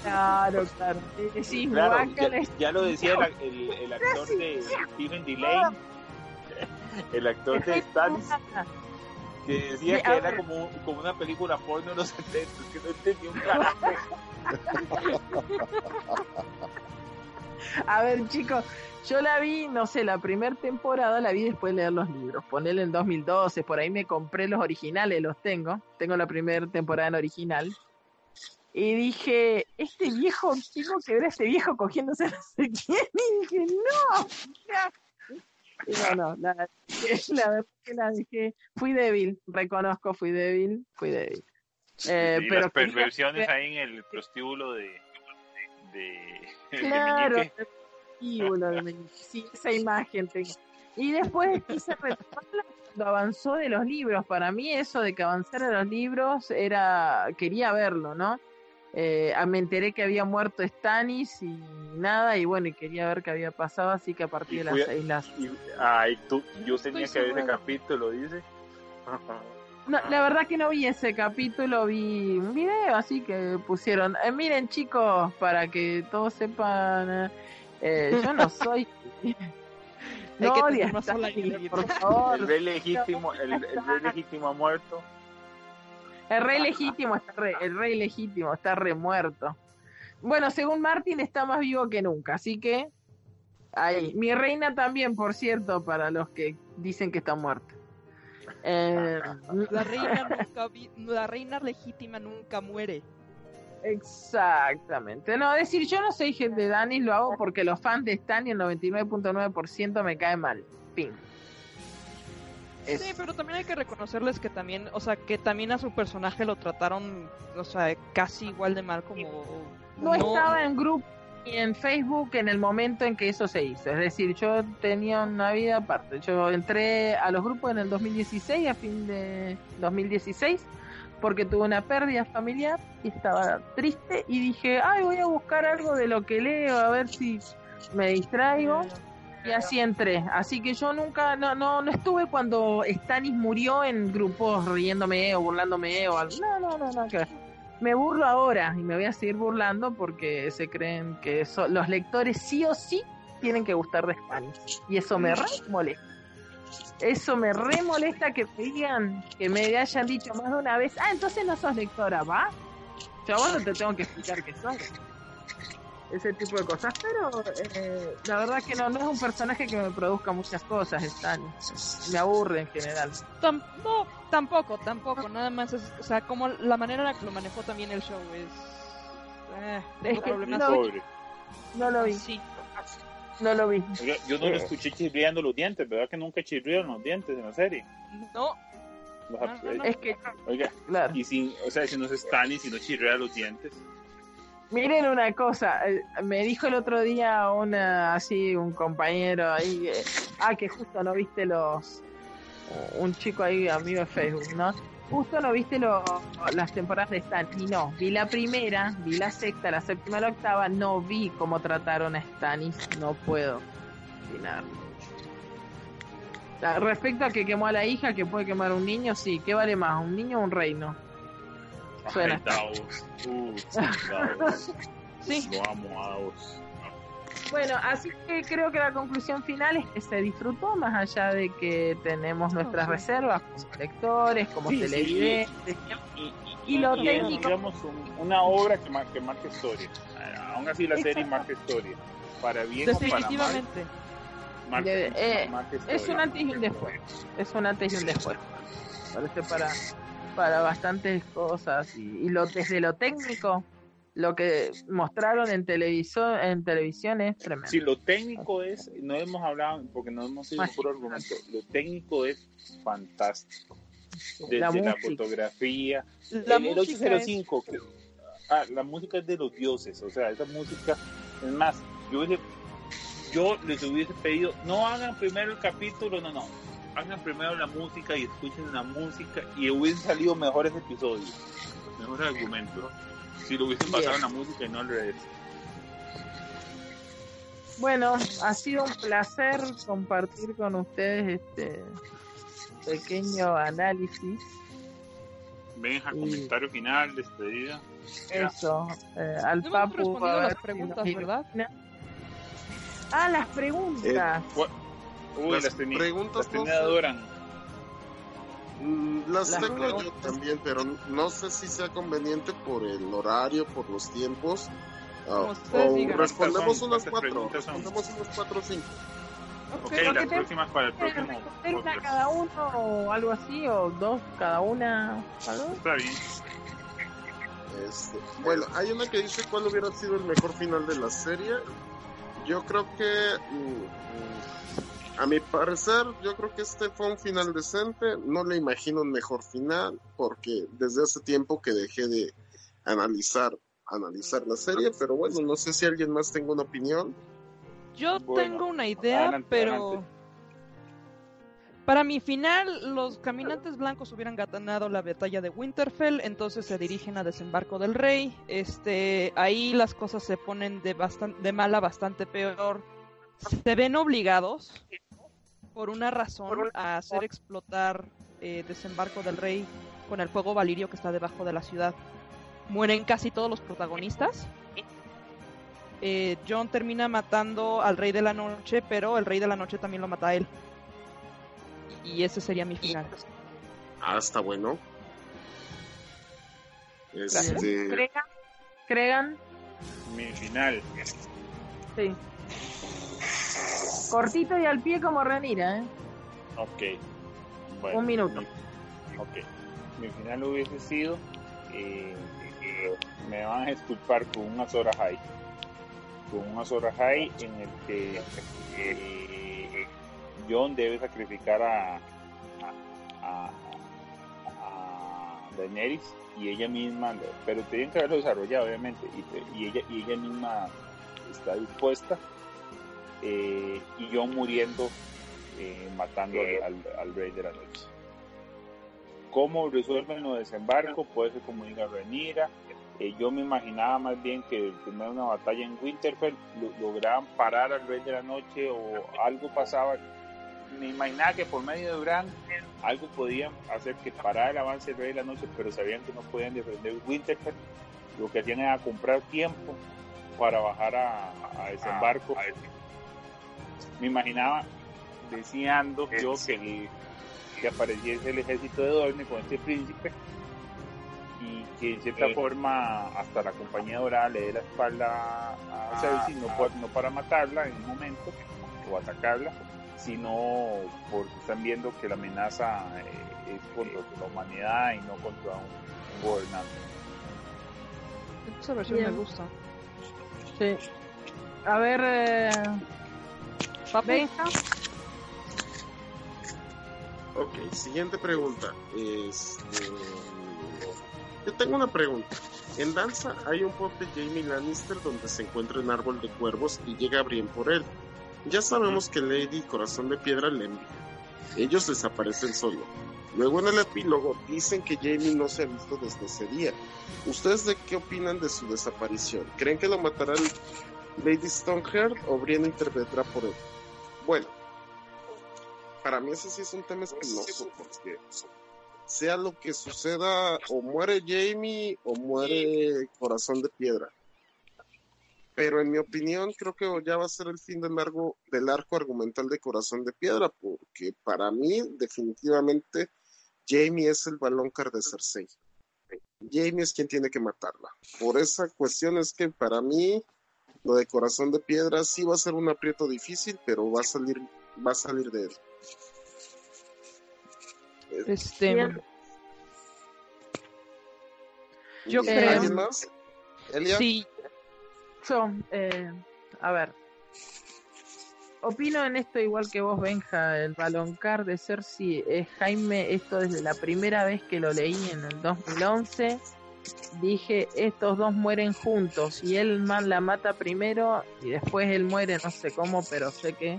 Claro, claro. Guácala,
ya, ya lo decía el, el, el actor de Stephen Delane, el actor de Stannis, que decía
Sí,
que era como, como una película porno de los 70, que no entendía un carajo.
A ver, chicos, yo la vi, no sé, la primera temporada la vi después de leer los libros. Ponerle en 2012, por ahí me compré los originales, los tengo. Tengo la primera temporada en original. Y dije, este viejo, tengo que ver a este viejo cogiéndose no sé quién. Y dije, no. Y no, no, la, la verdad que la dejé. Fui débil, reconozco, fui débil, fui débil. Eh,
y
pero
las perversiones ahí en el prostíbulo de, de, de
Claro, de Meñique. Sí, esa imagen tengo. Y después quise retomarla cuando avanzó de los libros. Para mí eso de que avanzara los libros era, quería verlo, ¿no? Eh, ah, me enteré que había muerto Stannis y nada, y bueno, y quería ver qué había pasado, así que a partir
Y
de las seis las...
Y, ay, tú, yo tenía que ver ese capítulo, dice.
No, la verdad que no vi ese capítulo, vi un video así que pusieron, eh, miren chicos, para que todos sepan, eh, yo no soy...
Hay que
No
tener solidaridad.
por favor.
El rey legítimo, el, el rey legítimo ha muerto.
El rey legítimo está re, el rey legítimo está remuerto. Bueno, según Martin está más vivo que nunca, así que ahí. Mi reina también, por cierto, para los que dicen que está muerta. Eh,
La reina nunca vi- la reina legítima nunca muere.
exactamente. No, decir, yo no soy gente de Danis, lo hago porque los fans de Stan y el 99.9% me cae mal. Fin. Es-
Sí, pero también hay que reconocerles que también, o sea, que también a su personaje lo trataron, o sea, casi igual de mal como
no, estaba en grupo, en Facebook en el momento en que eso se hizo. Es decir, yo tenía una vida aparte. Yo entré a los grupos en el 2016, a fin de 2016, porque tuve una pérdida familiar y estaba triste y dije, ay, voy a buscar algo de lo que leo, a ver si me distraigo. Y así entré. Así que yo nunca, no, no, no estuve cuando Stanis murió en grupos riéndome o burlándome o algo. No, no, no, no, que. Me burlo ahora y me voy a seguir burlando porque se creen que eso, los lectores sí o sí tienen que gustar de Stanis. Y eso me re molesta. Eso me re molesta que me digan, que me hayan dicho más de una vez, ah, entonces no sos lectora, ¿va? Yo vos no te tengo que explicar que sos ese tipo de cosas, pero eh, la verdad que no, no es un personaje que me produzca muchas cosas, Stan. Me aburre en general.
Tam- no, tampoco, tampoco, nada más es, o sea, como la manera en la que lo manejó también el show es... Eh,
Es que no-
Pobre.
No lo vi,
Sí.
no lo vi.
Oiga, yo no lo escuché chirriando los dientes, ¿verdad que nunca chirrieron los dientes en la serie?
No,
Los
No, no,
ap-
no.
Es que,
Oiga,
claro.
y sin, o sea, si no se están y si no chirrea los dientes.
Miren una cosa, eh, me dijo el otro día una así un compañero ahí, eh, ah que justo no viste los, un chico ahí amigo de Facebook, ¿no? Justo no viste lo- las temporadas de Stan y no, vi la primera, vi la sexta, la séptima, la octava, no vi cómo trataron a Stanis, no puedo opinar Respecto a que quemó a la hija, que puede quemar a un niño, sí, ¿qué vale más, un niño o un reino? Suena.
Ay, Davos. Uh, Davos.
sí.
Lo amo a Davos.
Bueno, así que creo que la conclusión final es que se disfrutó más allá de que tenemos nuestras
sí.
reservas como lectores, como
Sí, sí.
televidentes.
Y,
Y lo
es,
técnico.
digamos, un- una obra que, mar- que marca historia. Eh, Aún así, la serie
Exacto.
marca historia. Para bien o para mal,
Definitivamente.
marca,
eh,
marca
Es un antes y un después. Es un antes y un después. Parece para, para bastantes cosas. Y, y lo, desde lo técnico, lo que mostraron en, televisor, en televisión es tremendo.
Sí, lo técnico es, no hemos hablado porque no hemos
Más
por argumento, lo técnico es fantástico. Desde
la
fotografía,
La
el, el
música es...
805, que- ah, la música es de los dioses, o sea, esa música, es más, yo, hubiese- yo les hubiese pedido, no hagan primero el capítulo, no, no, hagan primero la música y escuchen la música y hubiesen salido mejores episodios, mejores argumentos, si lo hubiesen basado en la música y no al revés.
Bueno, ha sido un placer compartir con ustedes este pequeño análisis.
Benja,
Sí.
comentario final, despedida.
Eso, eh, al Papu.
respondido
a
las preguntas, ¿verdad?
Ah, las preguntas.
Uy,
Las
las, tenía,
preguntas
las tenía
no sé.
Doran.
Mm, Las
Las
tengo yo
preguntas.
también, pero no sé si sea conveniente por el horario, por los tiempos. ah, o
digan.
respondemos
¿Cuántas son?
unas
¿Cuántas
cuatro, respondemos unas cuatro o cinco.
Ok,
Pero
las próximas para el próximo
una cada uno o algo así, o dos cada una. ¿algo?
Está bien.
Este, bueno, hay una que dice cuál hubiera sido el mejor final de la serie. Yo creo que, mm, mm, a mi parecer, yo creo que este fue un final decente. No le imagino un mejor final porque desde hace tiempo que dejé de analizar analizar la serie, pero bueno, no sé si alguien más tenga una opinión.
Yo
Bueno,
tengo una idea,
adelante,
pero
adelante.
para mi final los caminantes blancos hubieran ganado la batalla de Winterfell, entonces se dirigen a desembarco del rey. Este, ahí las cosas se ponen de bastan- de mala bastante peor. Se ven obligados por una razón a hacer explotar eh, desembarco del rey con el fuego valirio que está debajo de la ciudad. Mueren casi todos los protagonistas. Eh, John termina matando al Rey de la Noche, pero el Rey de la Noche también lo mata a él. Y ese sería mi final.
Ah, está bueno. Este,
Cregan, Cregan,
Mi final.
sí. Cortito y al pie como Renira, ¿eh?
Ok. Bueno,
Un minuto.
mi- ok. Mi final hubiese sido. eh, eh, me van a disculpar con un Azora High. Con un Azora High en el que eh, John debe sacrificar a, a, a, a Daenerys y ella misma, pero tenían que haberlo desarrollado obviamente, y, te- y ella, y ella misma está dispuesta eh, y yo muriendo eh, matando al, al, rey de la noche. ¿Cómo resuelven los desembarco? Puede ser como diga Renira. Eh, yo me imaginaba más bien que primero una batalla en Winterfell lograban parar al rey de la noche o algo pasaba. Me imaginaba que por medio de Bran algo podían hacer que parara el avance del rey de la noche, pero sabían que no podían defender Winterfell. Lo que hacían era comprar tiempo para bajar a, a desembarco. Me imaginaba deseando yo que, que apareciese el ejército de Dorne con este príncipe y que en cierta forma hasta la compañía dorada le dé la espalda a Cersei, no, no para matarla en un momento o atacarla, sino porque están viendo que la amenaza eh, es contra la humanidad y no contra un, un gobernante.
Esa versión me gusta.
Sí. A ver, eh... Benja.
Ok, siguiente pregunta. Este... Yo tengo una pregunta. En Danza hay un pop de Jamie Lannister donde se encuentra un árbol de cuervos y llega Brienne por él. Ya sabemos que Lady Corazón de Piedra le envía. Ellos desaparecen solo. Luego en el epílogo dicen que Jamie no se ha visto desde ese día. ¿Ustedes de qué opinan de su desaparición? ¿Creen que lo matará Lady Stoneheart o Brienne intervendrá por él? Bueno, para mí ese sí es un tema espinoso porque sea lo que suceda, o muere Jamie o muere Corazón de Piedra. Pero en mi opinión creo que ya va a ser el fin del, largo, del arco argumental de Corazón de Piedra, porque para mí definitivamente Jamie es el balón de Cersei. Jamie es quien tiene que matarla. Por esa cuestión es que para mí lo de Corazón de Piedra sí va a ser un aprieto difícil, pero va a salir, va a salir de él.
Este.
Bien.
Yo
Eh,
creo.
¿Alguien más? Elia.
Sí,
Yo, eh, a ver. Opino en esto igual que vos, Benja. El baloncar de Cersei es Jaime. Esto desde la primera vez que lo leí en el 2011. Dije, estos dos mueren juntos. Y él man la mata primero y después él muere, no sé cómo, pero sé que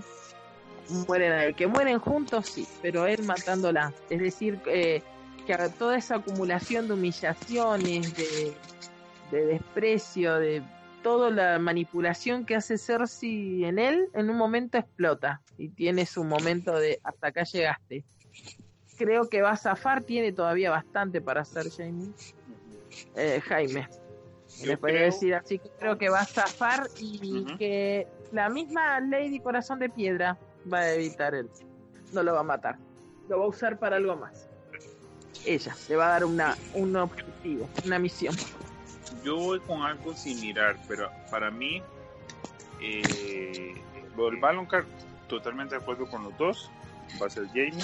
mueren a. Que mueren juntos, sí, pero él matándola. Es decir, eh, que toda esa acumulación de humillaciones, de, de desprecio, de toda la manipulación que hace Cersei en él, en un momento explota y tiene su momento de hasta acá llegaste. Creo que va a zafar, tiene todavía bastante para hacer Jamie. Eh, Jaime.
Yo
Le podría
creo-
decir así que creo que va a zafar y que la misma Lady Corazón de Piedra va a evitar él. No lo va a matar. Lo va a usar para algo más. Ella le va a dar una, un objetivo, una misión.
yo voy con algo similar, pero para mí, eh, el Baloncard, totalmente de acuerdo con los dos, va a ser Jamie,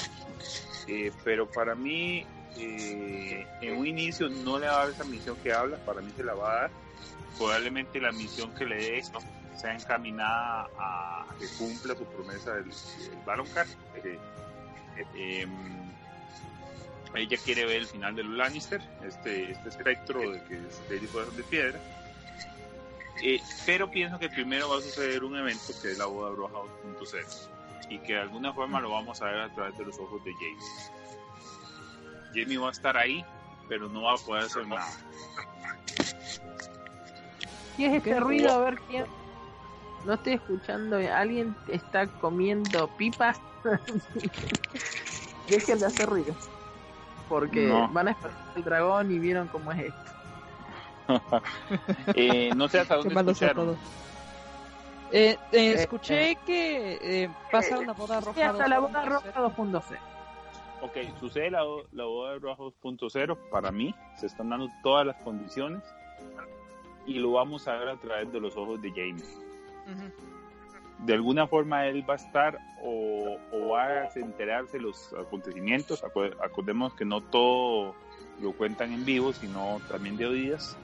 eh, pero para mí, eh, en un inicio no le va a dar esa misión que habla, para mí se la va a dar, probablemente la misión que le dé sea encaminada a, que cumpla su promesa del, del Baloncard. eh, em, ella quiere ver el final de los Lannister, este, este espectro de que Corazón de Piedra. Eh, pero pienso que primero va a suceder un evento que es la boda roja 2.0 y que de alguna forma lo vamos a ver a través de los ojos de Jamie. Jamie va a estar ahí, pero no va a poder hacer nada.
¿Qué es este ruido? A ver quién. No estoy escuchando. ¿Alguien está comiendo pipas? Dejen de hacer ruido. Porque
No.
van a esperar el dragón y vieron cómo es esto.
Eh, no sé hasta dónde escucharon.
todos. Eh, eh, escuché que eh, pasa una boda roja.
Y hasta la boda
2.0.
roja 2.0.
Ok, sucede la, la boda roja 2.0. Para mí, se están dando todas las condiciones y lo vamos a ver a través de los ojos de Jamie. De alguna forma él va a estar o, o va a enterarse de los acontecimientos. Acordemos que no todo lo cuentan en vivo, sino también de oídas.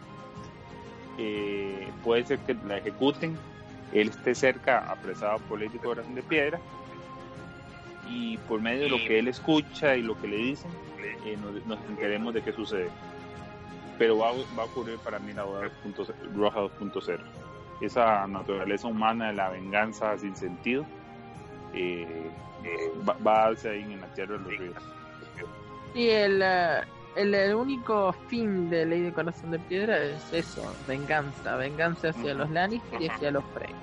Eh, puede ser que la ejecuten, él esté cerca, apresado por Lady Corazón de Piedra, y por medio de lo que él escucha y lo que le dicen, eh, nos, nos enteremos de qué sucede. Pero va, a- va a ocurrir para mí la boda 2.0 roja 2.0. esa naturaleza humana de la venganza sin sentido eh, eh, va, va, a darse ahí en la tierra de los ríos.
Y el, uh, el, el, único fin de Ley de Corazón de Piedra es eso, venganza, venganza hacia los Lannister y hacia los Frey.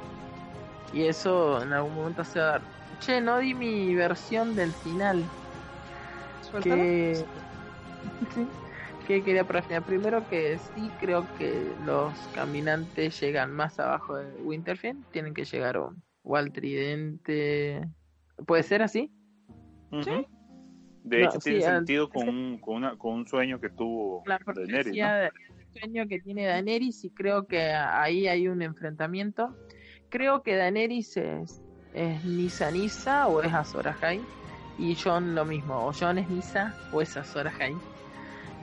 Y eso en algún momento se va a dar. Che, no di mi versión del final. Que... que quería para final. Primero que sí creo que los caminantes llegan más abajo de Winterfell. Tienen que llegar o, o al tridente. ¿Puede ser así?
Uh -huh. Sí. De hecho, no, tiene sí, sentido con, un, con, una, con, un, sueño que tuvo
la
Daenerys.
¿no? El sueño que tiene Daenerys y creo que ahí hay un enfrentamiento. Creo que Daenerys es, es Nisa Nisa o es Azor Ahai. Y John lo mismo, o John es Nisa o es Azor Ahai.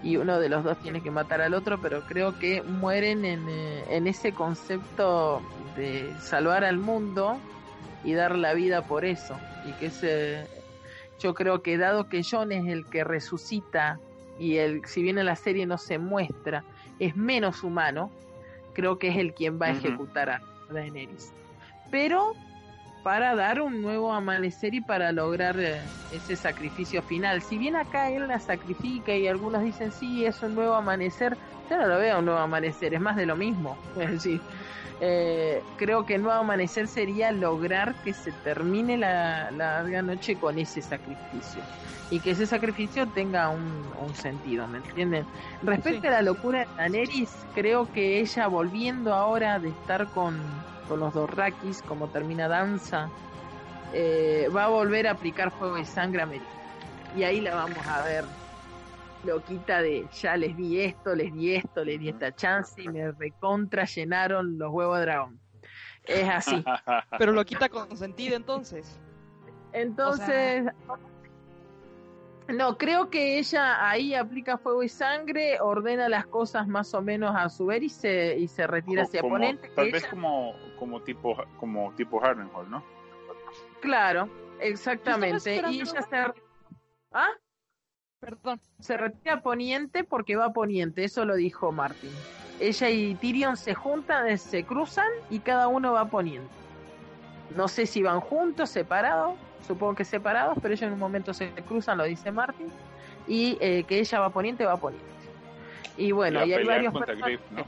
Y uno de los dos tiene que matar al otro, pero creo que mueren en, eh, en ese concepto de salvar al mundo y dar la vida por eso. Y que ese, yo creo que dado que John es el que resucita y el, si bien en la serie no se muestra, es menos humano, creo que es el quien va a ejecutar uh -huh. a Daenerys. Pero para dar un nuevo amanecer y para lograr eh, ese sacrificio final. Si bien acá él la sacrifica y algunos dicen sí, es un nuevo amanecer, yo no lo veo un nuevo amanecer, es más de lo mismo. Es decir, eh, creo que el nuevo amanecer sería lograr que se termine la, la larga noche con ese sacrificio y que ese sacrificio tenga un, un sentido, ¿me entienden? Respecto sí. a la locura de Daenerys, creo que ella volviendo ahora de estar con, con los Dorrakis, como termina Danza, eh, va a volver a aplicar fuego y sangre a Merida. Y ahí la vamos a ver loquita de ya les di esto, les di esto, les di esta chance y me recontra llenaron los huevos de dragón. Es así.
Pero lo quita con sentido entonces.
Entonces, o sea... no, creo que ella ahí aplica fuego y sangre, ordena las cosas más o menos a su ver y se, y se retira hacia
como,
oponente.
Tal vez ella... como, como tipo como tipo Harrenhal, ¿no?
Claro, exactamente. Y ella se... ¿Ah?
Perdón.
Se retira a Poniente porque va a Poniente, eso lo dijo Martin. Ella y Tyrion se juntan, se cruzan y cada uno va a Poniente. No sé si van juntos, separados, supongo que separados, pero ellos en un momento se cruzan, lo dice Martin, y eh, que ella va a Poniente, va a Poniente. Y bueno, y, y hay varios...
Griff, ¿no?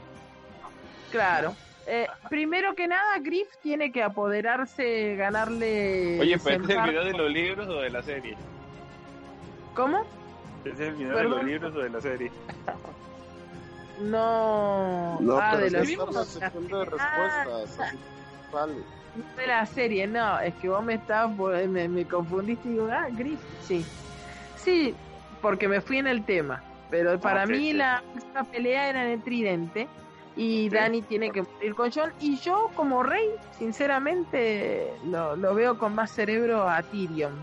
Claro. Eh, primero que nada, Griff tiene que apoderarse, ganarle...
Oye, pero ¿es el video de los libros o de la serie?
¿Cómo?
¿Es el video ¿Perdón? de los libros o de la serie?
No.
No,
ah,
pero
de los
estamos haciendo de respuestas. Así, vale.
De la serie, no, es que vos me estabas, me, me confundiste y digo, ah, Griff, sí. Sí, porque me fui en el tema, pero para okay, mí sí. la, la pelea era en el tridente y sí. Dani tiene que morir con John y yo como rey, sinceramente, lo, lo veo con más cerebro a Tyrion.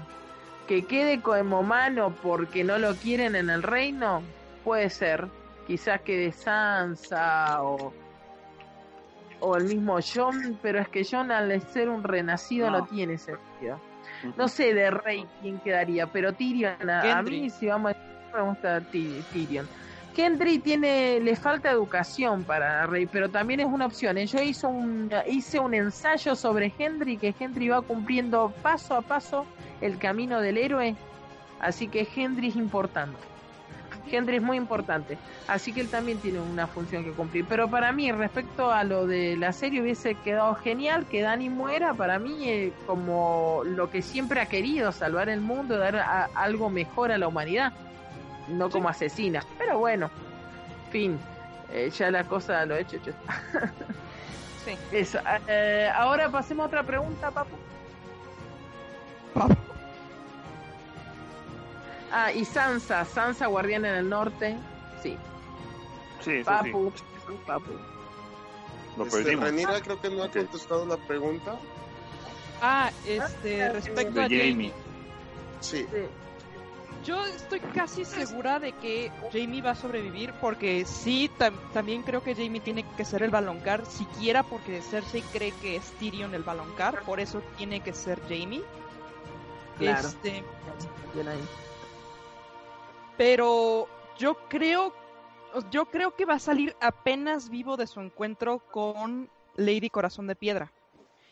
Que quede como mano porque no lo quieren en el reino, puede ser. Quizás quede Sansa o, o el mismo John, pero es que John al ser un renacido no, no tiene sentido. No sé de rey quién quedaría, pero Tyrion, a, a mí si vamos a me gusta Tyrion. Gendry tiene, le falta educación para rey, pero también es una opción. Yo hice un, hice un ensayo sobre Gendry, que Gendry va cumpliendo paso a paso el camino del héroe, así que Gendry es importante. Gendry es muy importante, así que él también tiene una función que cumplir. Pero para mí, respecto a lo de la serie, hubiese quedado genial que Dani muera. Para mí, eh, como lo que siempre ha querido, salvar el mundo, dar a, algo mejor a la humanidad, no como asesina. Pero bueno, fin, eh, ya la cosa lo he hecho. Sí. Eso. Eh, ahora pasemos a otra pregunta. Papu. Ah, y Sansa, Sansa guardiana en el norte, sí.
Sí,
Papu,
sí.
Papu.
Lo
este,
perdimos.
Renira creo que no ha contestado la pregunta.
Ah, este, respecto a Jamie.
Sí.
sí.
Yo estoy casi segura de que Jamie va a sobrevivir porque sí, tam también creo que Jamie tiene que ser el baloncar, siquiera porque Cersei cree que es Tyrion el baloncar, por eso tiene que ser Jamie.
Claro.
Este,
Bien ahí
pero yo creo yo creo que va a salir apenas vivo de su encuentro con Lady Corazón de Piedra.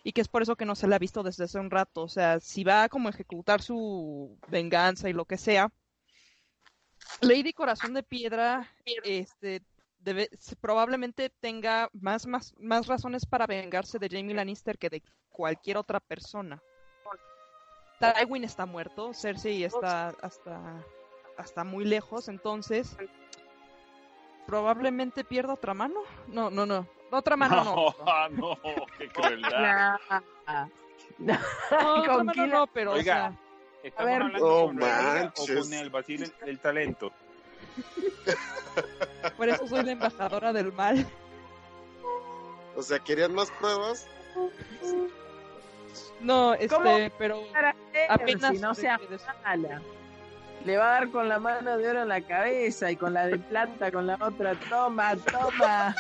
Y que es por eso que no se la ha visto desde hace un rato. O sea, si va a como ejecutar su venganza y lo que sea, Lady Corazón de Piedra, este, debe, probablemente tenga más, más, más razones para vengarse de Jamie Lannister que de cualquier otra persona. Tywin está muerto, Cersei está hasta, hasta muy lejos, entonces probablemente pierda otra mano. No, no, no. Otra mano no.
No, no, qué crueldad.
No, otra mano no, pero
Oiga,
o sea,
¿estamos
ver.
hablando
No
con o
manches.
con el Basil el, el talento?
por eso soy la embajadora del mal.
O sea, ¿querían más pruebas?
No, este,
¿Cómo?
pero apenas
si no sea mala. Le va a dar con la mano de oro en la cabeza y con la de plata con la otra. Toma, toma.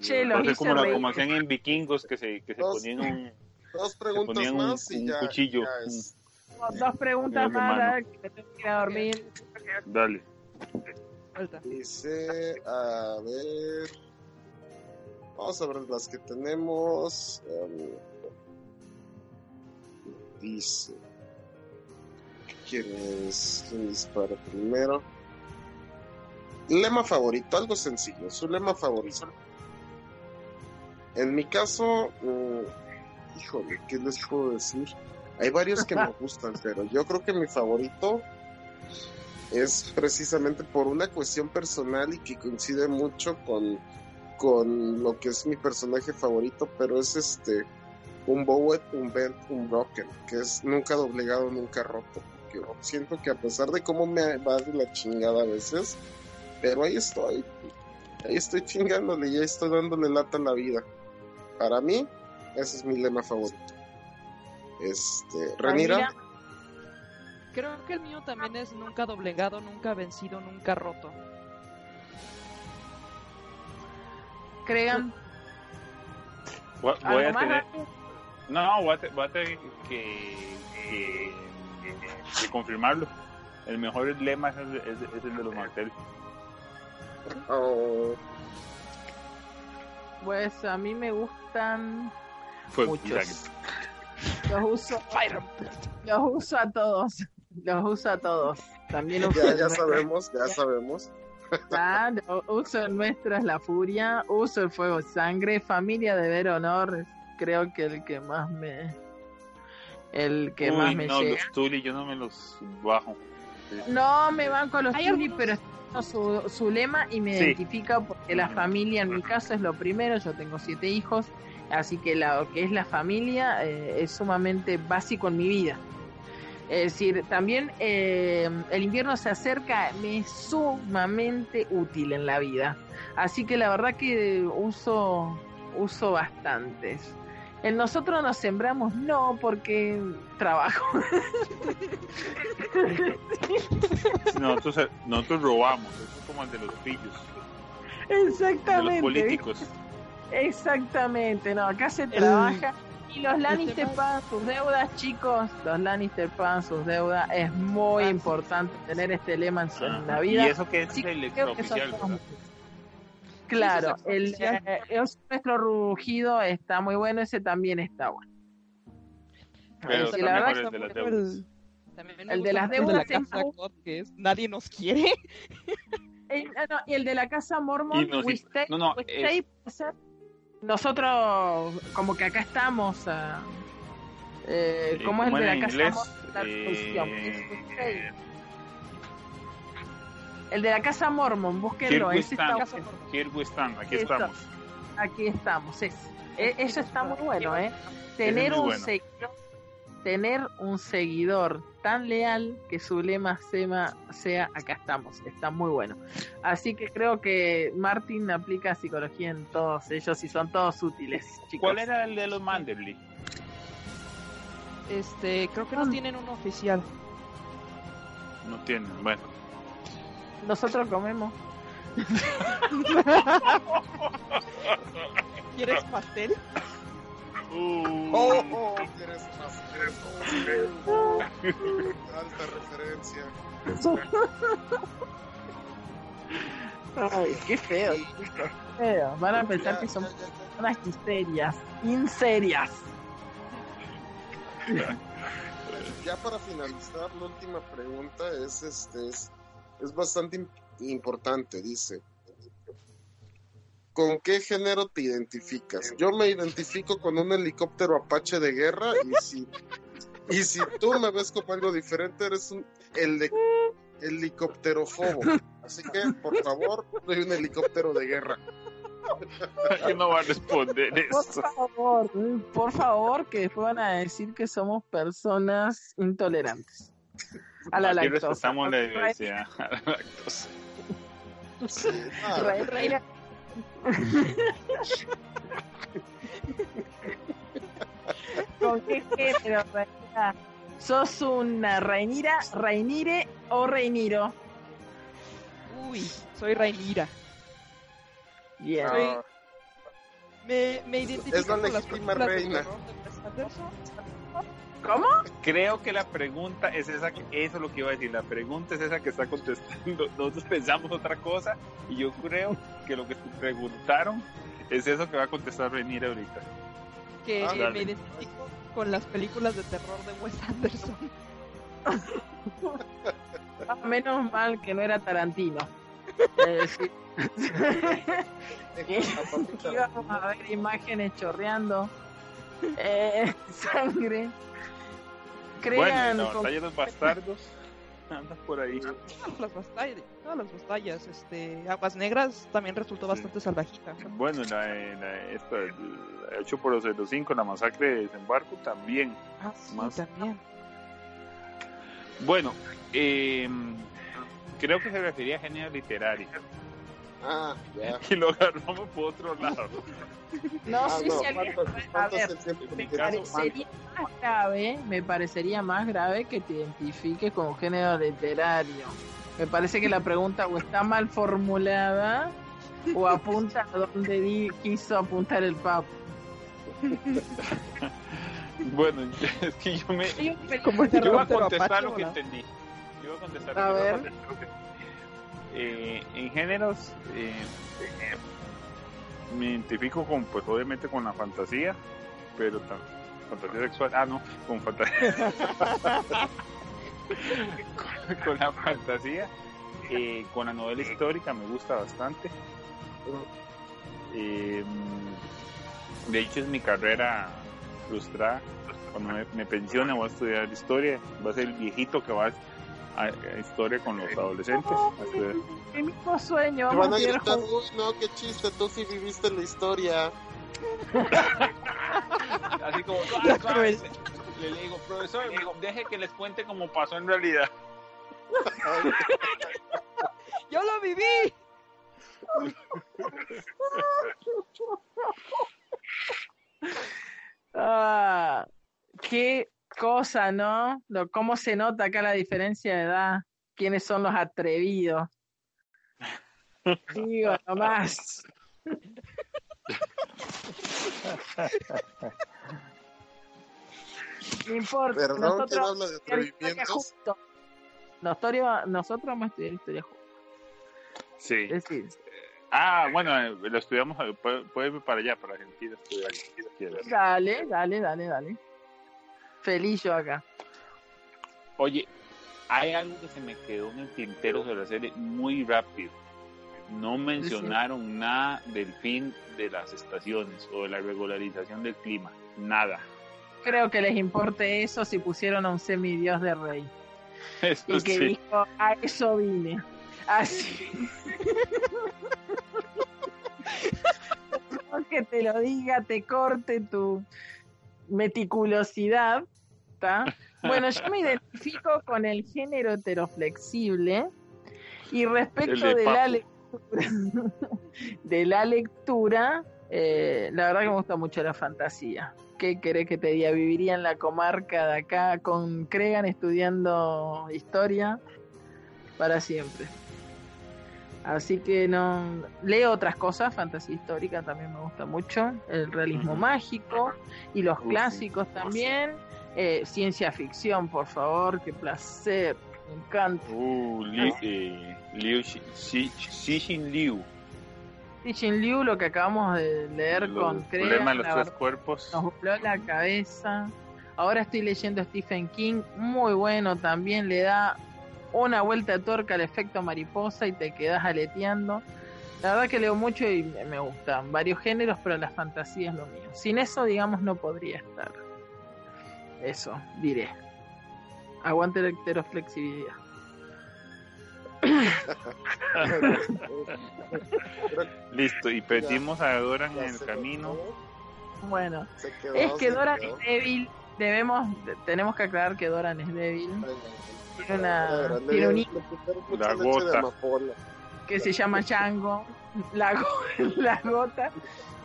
Che,
a
hice
como, la,
reír.
como hacían en vikingos que se, que se
Dos.
ponían un,
Dos
se
preguntas
ponían un,
más y
un
ya.
cuchillo.
ya es.
Dos preguntas más,
mano.
dale, que me tengo que ir a dormir.
Dale.
Vuelta.
Dice, a ver. Vamos a ver las que tenemos. Em, dice. ¿Quién es? ¿Quién dispara primero? Lema favorito, algo sencillo. Su lema favorito. En mi caso, mm, híjole, ¿qué les puedo decir? Hay varios que me gustan, pero yo creo que mi favorito es precisamente por una cuestión personal y que coincide mucho con, con lo que es mi personaje favorito, pero es este un Bowet, un Bent, un Broken, que es nunca doblegado, nunca roto. Porque siento que a pesar de cómo me va de la chingada a veces, pero ahí estoy, ahí estoy chingándole y ahí estoy dándole lata a la vida. Para mí, ese es mi lema favorito. Este, Renira.
Creo que el mío también es nunca doblegado, nunca vencido, nunca roto.
Cregan.
Voy, voy
¿Algo
a tener? No, voy a, te- voy a tener que, que- que confirmarlo. El mejor lema es el, es- es el de los marteles.
oh,
Pues a mí me gustan
Fue
muchos. Los uso, los uso a todos. Los uso a todos. También uso
ya, ya sabemos, ya sabemos.
Claro, uso el nuestro es la furia, uso el fuego sangre, familia de ver honor, creo que el que más me el que
Uy,
más me
no,
llega.
los Tuli yo no me los bajo.
No me van con los Tuli, pero es su, su lema y me
Sí.
identifica porque la familia en mi caso es lo primero, yo tengo siete hijos, así que lo que es la familia eh, es sumamente básico en mi vida. Es decir, también eh, el invierno se acerca, me es sumamente útil en la vida. Así que la verdad que uso, uso bastantes. En nosotros nos sembramos, no, porque trabajo.
Nosotros, eh, nosotros robamos, eso es como el de los pillos, de los
Exactamente.
políticos.
Exactamente, no, acá se trabaja. Y los Lannister
tema-
pagan sus deudas, chicos. Los Lannister pagan sus deudas. Es muy
Ah,
importante tener este lema en, en la vida.
Y eso que es
Sí,
el extraoficial.
Claro, el, es- nuestro rugido está muy bueno, ese también está bueno.
Pero
Sí,
está
la verdad
mejor
que
el de las deudas.
el- también
El de las
mucho el de la
deudas
casa God, que es nadie nos quiere.
Ah, no, y el de la casa Mormon, stay-
no, no,
we stay, ser. nosotros como que acá estamos. ah, eh, ¿Cómo es el de la casa
inglés?
Mormon?
Eh,
El de la casa Mormon,
Here
búsquenlo. está.
Here we stand, aquí estamos.
Aquí estamos. E- Eso está muy bueno, ¿eh? Tener un
bueno.
seguidor, tener un seguidor tan leal que su lema sema- sea acá estamos, está muy bueno. Así que creo que Martin aplica psicología en todos ellos y son todos útiles, chicos.
¿Cuál era el de los Manderly?
Este, creo que no tienen uno oficial.
No tienen, bueno.
Nosotros comemos.
¿Quieres pastel?
Uh,
Oh, oh, ¿quieres más? Oh, Alta referencia.
Ay, qué feo, chicos, feo. Van a pensar
Ya,
que
ya.
personas inserias. Inserias.
Ya para finalizar, la última pregunta es este es, es bastante im- importante, dice. ¿Con qué género te identificas? Yo me identifico con un helicóptero Apache de guerra y si y si tú me ves como algo diferente eres un heli- helicópterofobo. Así que, por favor, soy un helicóptero de guerra.
Yo no va a responder
Por
eso.
favor, por favor, que después van a decir que somos personas intolerantes. A la
Aquí
lactosa.
respetamos la diversidad. A la lactosa.
¿Con qué género, Reina? ¿Sos una reinira, reinire o reiniro?
Uy, soy Rainira.
Bien.
Soy- Me, me identifico
Es la
con las
reina.
terror de Wes Anderson.
¿Cómo?
Creo que la pregunta es esa, que, eso es lo que iba a decir, la pregunta es esa que está contestando, nosotros pensamos otra cosa y yo creo que lo que te preguntaron es eso que va a contestar venir ahorita.
Que
Ah,
eh, me identifico con las películas de terror de Wes Anderson.
Ah, Menos mal que no era Tarantino. Decir, que íbamos a ver imágenes chorreando, eh, sangre. Crean
bueno, la
con-
batalla de los bastardos anda por ahí.
Todas las batallas, todas las batallas, este, Aguas Negras también resultó bastante salvajita.
Bueno, la, la, esta, el 8 por 05, la masacre de desembarco también.
Ah, sí,
Más.
también.
Bueno, eh, creo que se refería a género literario
ah, ya.
y lo agarramos por otro lado.
No
Ah,
sé
no,
si alguien...
¿cuánto-
A ver, Me parecería más grave, me parecería más grave que te identifiques con género literario. Me parece que la pregunta o está mal formulada o apunta a donde di- quiso apuntar el papo.
Bueno, es que yo me, Yo voy a contestar lo que entendí. Yo voy a contestar
A ver.
lo que- Eh, en géneros, eh, me identifico con, pues obviamente con la fantasía, pero fantasía sexual, ah no, con fantasía, con, la fantasía, eh, con la novela histórica me gusta bastante. De hecho es mi carrera frustrada. Cuando me, me pensione voy a estudiar historia, va a ser el viejito que va a, a- historia con los adolescentes. estudiar.
El mismo sueño,
van a gritar, uy, no, qué chiste, tú sí viviste la historia.
Así como,
La
"Ah,
cruel.
le, le digo, profesor, deje que les cuente cómo pasó en realidad.
¡Yo lo viví!
Ah, qué cosa, ¿no? Lo, ¿Cómo se nota acá la diferencia de edad? ¿Quiénes son los atrevidos? Digo, nomás. No importa.
Perdón, ¿quién
nosotros
habla de atrevimientos?
Nosotros, nosotros vamos a estudiar historia juntos.
Sí.
Es decir,
Ah, bueno, eh, lo estudiamos, eh, puede, puede ir para allá, para Argentina, estudiar. si quieres.
dale, dale, dale, dale. Feliz yo acá.
Oye, hay algo que se me quedó en el tintero sobre la serie muy rápido. No mencionaron nada del fin de las estaciones o de la regularización del clima. Nada.
Creo que les importe eso si pusieron a un semidios de rey.
Eso
Y que
sí.
dijo, a eso vine. Así. Que te lo diga, te corte tu meticulosidad. Bueno, yo me identifico con el género heteroflexible. Y respecto
de
de, la lectura, de la lectura, eh, la verdad que me gusta mucho la fantasía. ¿Qué querés que te diga? Viviría en la comarca de acá con Cregan estudiando historia para siempre. Así que no leo otras cosas, fantasía histórica también me gusta mucho, el realismo mágico y los
Uh, sí.
clásicos también, eh, ciencia ficción, por favor, qué placer, me encanta.
Uh, li- eh, Liu Xi- Xi- Xixin Liu.
Xixin Liu, lo que acabamos de leer con Crea,
problema de los tres cuerpos.
nos voló la cabeza. Ahora estoy leyendo Stephen King, muy bueno también, le da una vuelta de tuerca al efecto mariposa y te quedas aleteando. La verdad que leo mucho y me me gustan varios géneros, pero la fantasía es lo mío. Sin eso, digamos, no podría estar. Eso, diré. Aguante la heteroflexibilidad.
Listo, y perdimos a Doran en el camino.
quedó,
Bueno,
quedó,
es que Doran
quedó.
es débil. Debemos, tenemos que aclarar que Doran es débil. Tiene una- tiene un hijo
La gota.
que se llama Chango, la, la gota.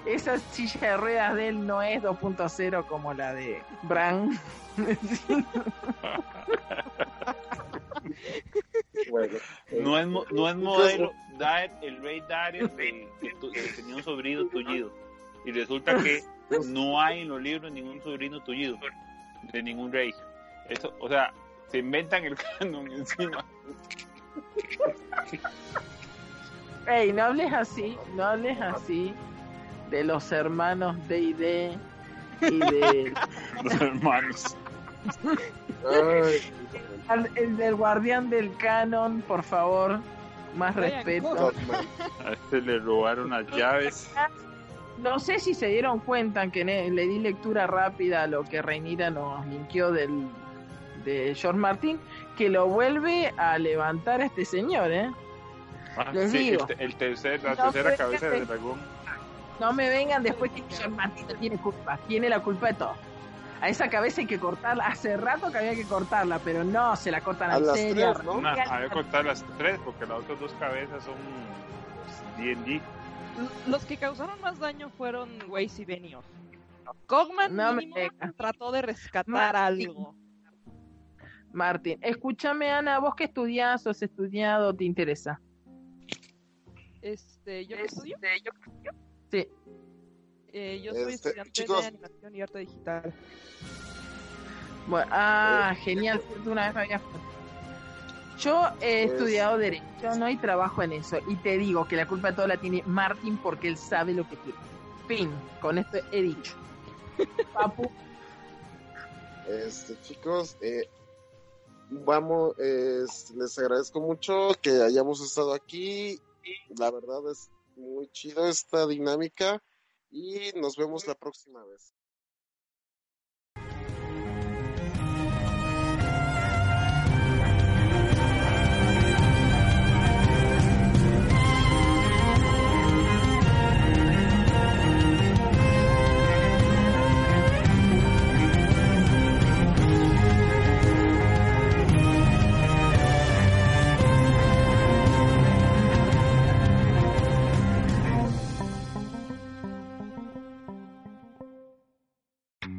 Esa silla de ruedas de él no es 2.0 como la de Bran.
Bueno,
No es, mo- no es
chicos,
modelo Daet, el rey que tenía un sobrino tullido. Y resulta que no hay en los libros ningún sobrino tullido de ningún rey. Eso, o sea, se inventan el canon encima.
Ey, no hables así, no hables así de los hermanos D&D y de
Los hermanos.
Ay,
el del guardián del canon, por favor, más respeto.
A este le robaron las llaves.
No sé si se dieron cuenta que le di lectura rápida a lo que Reinira nos linkeó del de George Martin, que lo vuelve a levantar a este señor, ¿eh?
Ah,
Les
sí,
digo.
el, te- el tercer, la
No,
tercera cabeza del dragón.
No me vengan después que tiene culpa, tiene la culpa de todo. A esa cabeza hay que cortarla, hace rato que había que cortarla, pero no, se la cortan
A
en
las
serio.
tres, ¿no?
Una, había que contar las tres porque las otras dos cabezas son D&D.
Los que causaron más daño fueron Weiss y Benioff. Cogman
No
mínimo trató de rescatar
Martin.
algo.
Martín, escúchame Ana, vos que estudiás o has estudiado, ¿te interesa?
Este, ¿yo qué estudio?
Sí.
Eh, yo soy
Este,
estudiante
chicos.
de animación y arte digital.
Bueno, ah, genial, una vez me. Yo he
Pues-
estudiado Derecho, ¿no? Y trabajo en eso. Y te digo que la culpa de todo la tiene Martín porque él sabe lo que quiere. Fin, con esto he dicho. Papu,
Este, chicos, eh, vamos, es- les agradezco mucho que hayamos estado aquí. La verdad es muy chido esta dinámica y nos vemos la próxima vez.